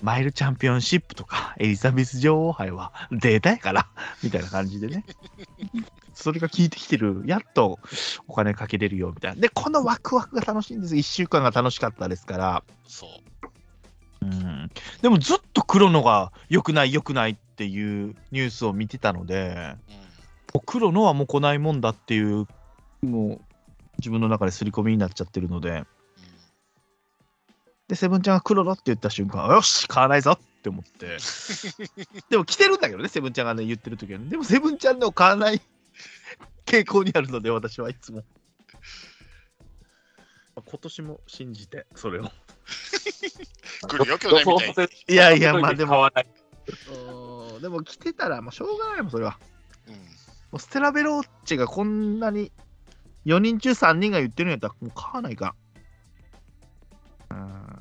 マイルチャンピオンシップとか、エリザベス女王杯はデータやから、<laughs> みたいな感じでね。それが効いてきてる。やっとお金かけれるよ、みたいな。で、このワクワクが楽しいんです。1週間が楽しかったですから。そう。うん。でもずっと黒のが良くない、良くないっていうニュースを見てたので、うん。黒のはもう来ないもんだっていう、もう自分の中で刷り込みになっちゃってるので、で、セブンちゃんが黒のって言った瞬間、よし、買わないぞって思って。<laughs> でも来てるんだけどね、セブンちゃんがね、言ってる時はね。でもセブンちゃんの買わない傾向にあるので、私はいつも。今年も信じて、それを。来るよ去年みたいにいやいやまあでもでも来てたら、もうしょうがないもん、それは。うん。もうステラベローチェがこんなに4人中3人が言ってるんやったらもう買わないかん。うーん。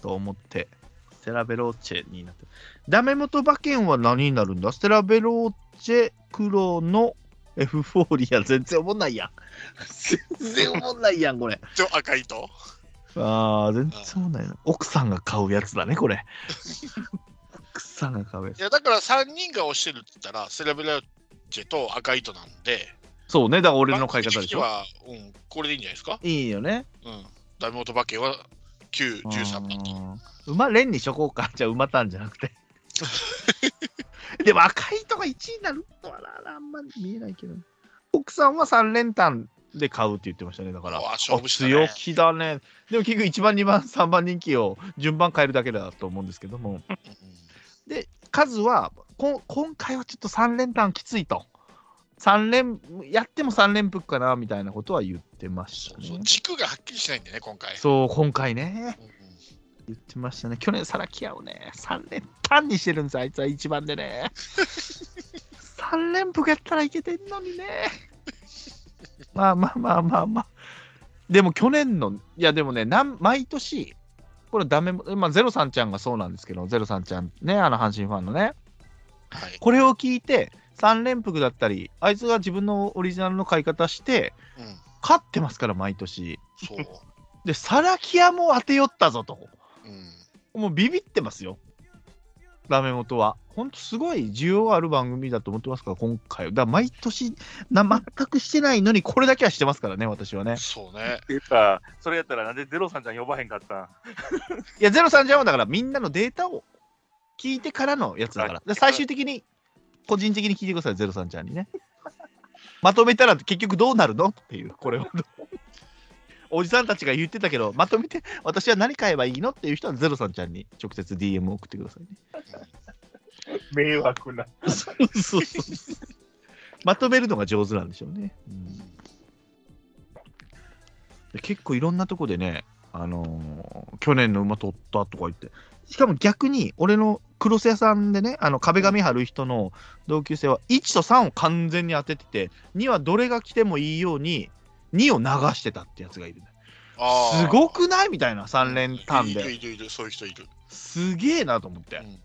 と思って、ステラベローチェになってる。ダメ元馬券は何になるんだ？ステラベローチェ黒のエフフォーリア全然おもんないやん。全然おもんないやん、これ。ちょ赤い糸？ああ、全然おもんないな。奥さんが買うやつだね、これ。奥さんが買うやつい。やだから3人が押してるって言ったらセレブレッチェと赤い糸なんでそうね、だから俺の買い方でしょ。は、うん、これでいいんじゃないですか？いいよね。うんダメ元馬券は9、13だと馬連にしとこうか。じゃあ馬単じゃなくて。<laughs> でも赤いとが1位になるのはな、あんまり見えないけど。奥さんは3連単で買うって言ってましたね。だから。勝負したねあ強気だね。でも結局1番、2番、3番人気を順番変えるだけだと思うんですけども。うんで、数は、こ今回はちょっと3連単きついと。3連、やっても3連複かなみたいなことは言ってましたね。軸がはっきりしないんでね今回そう、今回ね。うんうん言ってましたね。去年、サラキアをね、3連単にしてるんです、あいつは一番でね。<laughs> 3連複やったらいけてんのにね。まあまあまあまあまあ。でも去年の、いやでもね、なん毎年、これダメも、まあゼロさんちゃんがそうなんですけど、ゼロさんちゃんね、あの阪神ファンのね、はいこれを聞いて、3連複だったり、あいつが自分のオリジナルの買い方して、うん勝ってますから、毎年。そう <laughs> で、サラキアも当てよったぞと。うんもうビビってますよ。ダメ元は。ほんとすごい需要ある番組だと思ってますから、今回は。だから毎年な、全くしてないのに、これだけはしてますからね、私はね。そうねっていうか、それやったらなんでゼロさんちゃん呼ばへんかったん？いや、ゼロさんじゃんはだから、みんなのデータを聞いてからのやつだから。で最終的に、個人的に聞いてください、ゼロさんちゃんにね。<laughs> まとめたら結局どうなるの？っていう、これを。<laughs> おじさんたちが言ってたけど、まとめて、私は何買えばいいの？っていう人はゼロさんちゃんに直接 DM を送ってくださいね。<laughs> 迷惑な。そうそうそうまとめるのが上手なんでしょうね。で結構いろんなとこでね、あのー去年の馬取ったとか言って、しかも逆に俺のクロス屋さんでね、あの壁紙貼る人の同級生は1と3を完全に当ててて、2はどれが来てもいいように2を流してたってやつがいる。すごくない？みたいな3連単いるで。いるいるそういう人いる、すげえなと思って。う。ん。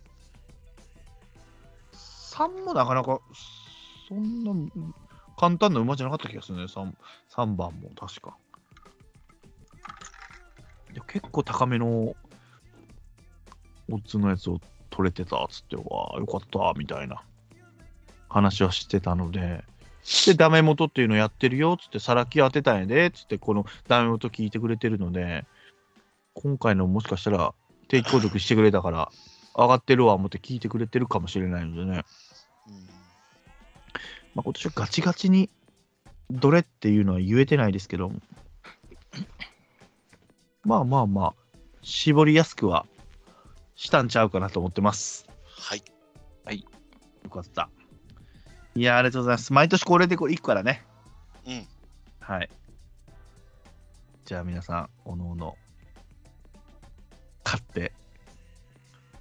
3もなかなかそんな簡単な馬じゃなかった気がするね。3, 3番も確か。結構高めのオッズのやつを取れてたっつって、わあ、よかった、みたいな。話はしてたので、で、ダメ元っていうのやってるよっつって、さらき当てたんやでっつって、このダメ元聞いてくれてるので、今回のもしかしたら定期購読してくれたから、上がってるわ思って聞いてくれてるかもしれないのでね、うん。まあ、今年はガチガチにどれっていうのは言えてないですけど、まあまあまあ、絞りやすくはしたんちゃうかなと思ってます。はい。よかった。いや、ありがとうございます。毎年これでこれ1個からね。うん。はい。じゃあ皆さん、おのおの、買って、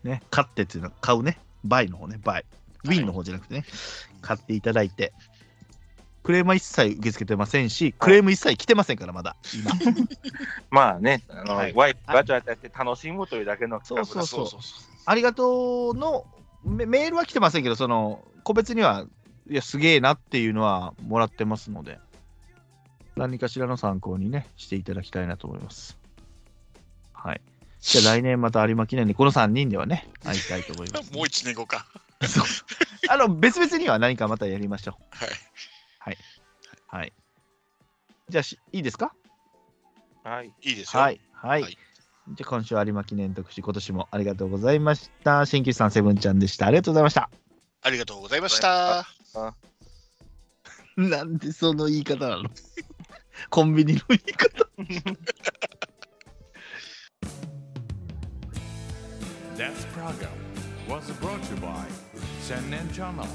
ね、買ってっていうのは買うね。 buy の方ね、 buy。win の方じゃなくてね、買っていただいて、クレームは一切受け付けてませんし、クレーム一切来てませんから、まだ、今。<laughs> まあね、あの、はいワイプガチャやって楽しむというだけのそうそうそうそうありがとうのメメールは来てませんけど、その個別には、いや、すげえなっていうのはもらってますので、何かしらの参考にね、していただきたいなと思います。はい。じゃあ来年また有馬記念にこの3人ではね、会いたいと思います、<laughs> もう一年後か。そうあの、別々には何かまたやりましょはい。う。はい。じゃあし、いいですか？はい。いいですよ。はい。はい。はいじゃあ今週は有馬記念特集、今年もありがとうございました。新旧さん、セブンちゃんでした。ありがとうございました。ありがとうございました。<laughs> なんでその言い方なの？<laughs> コンビニの言い方 This program was brought to you by Sennen Channel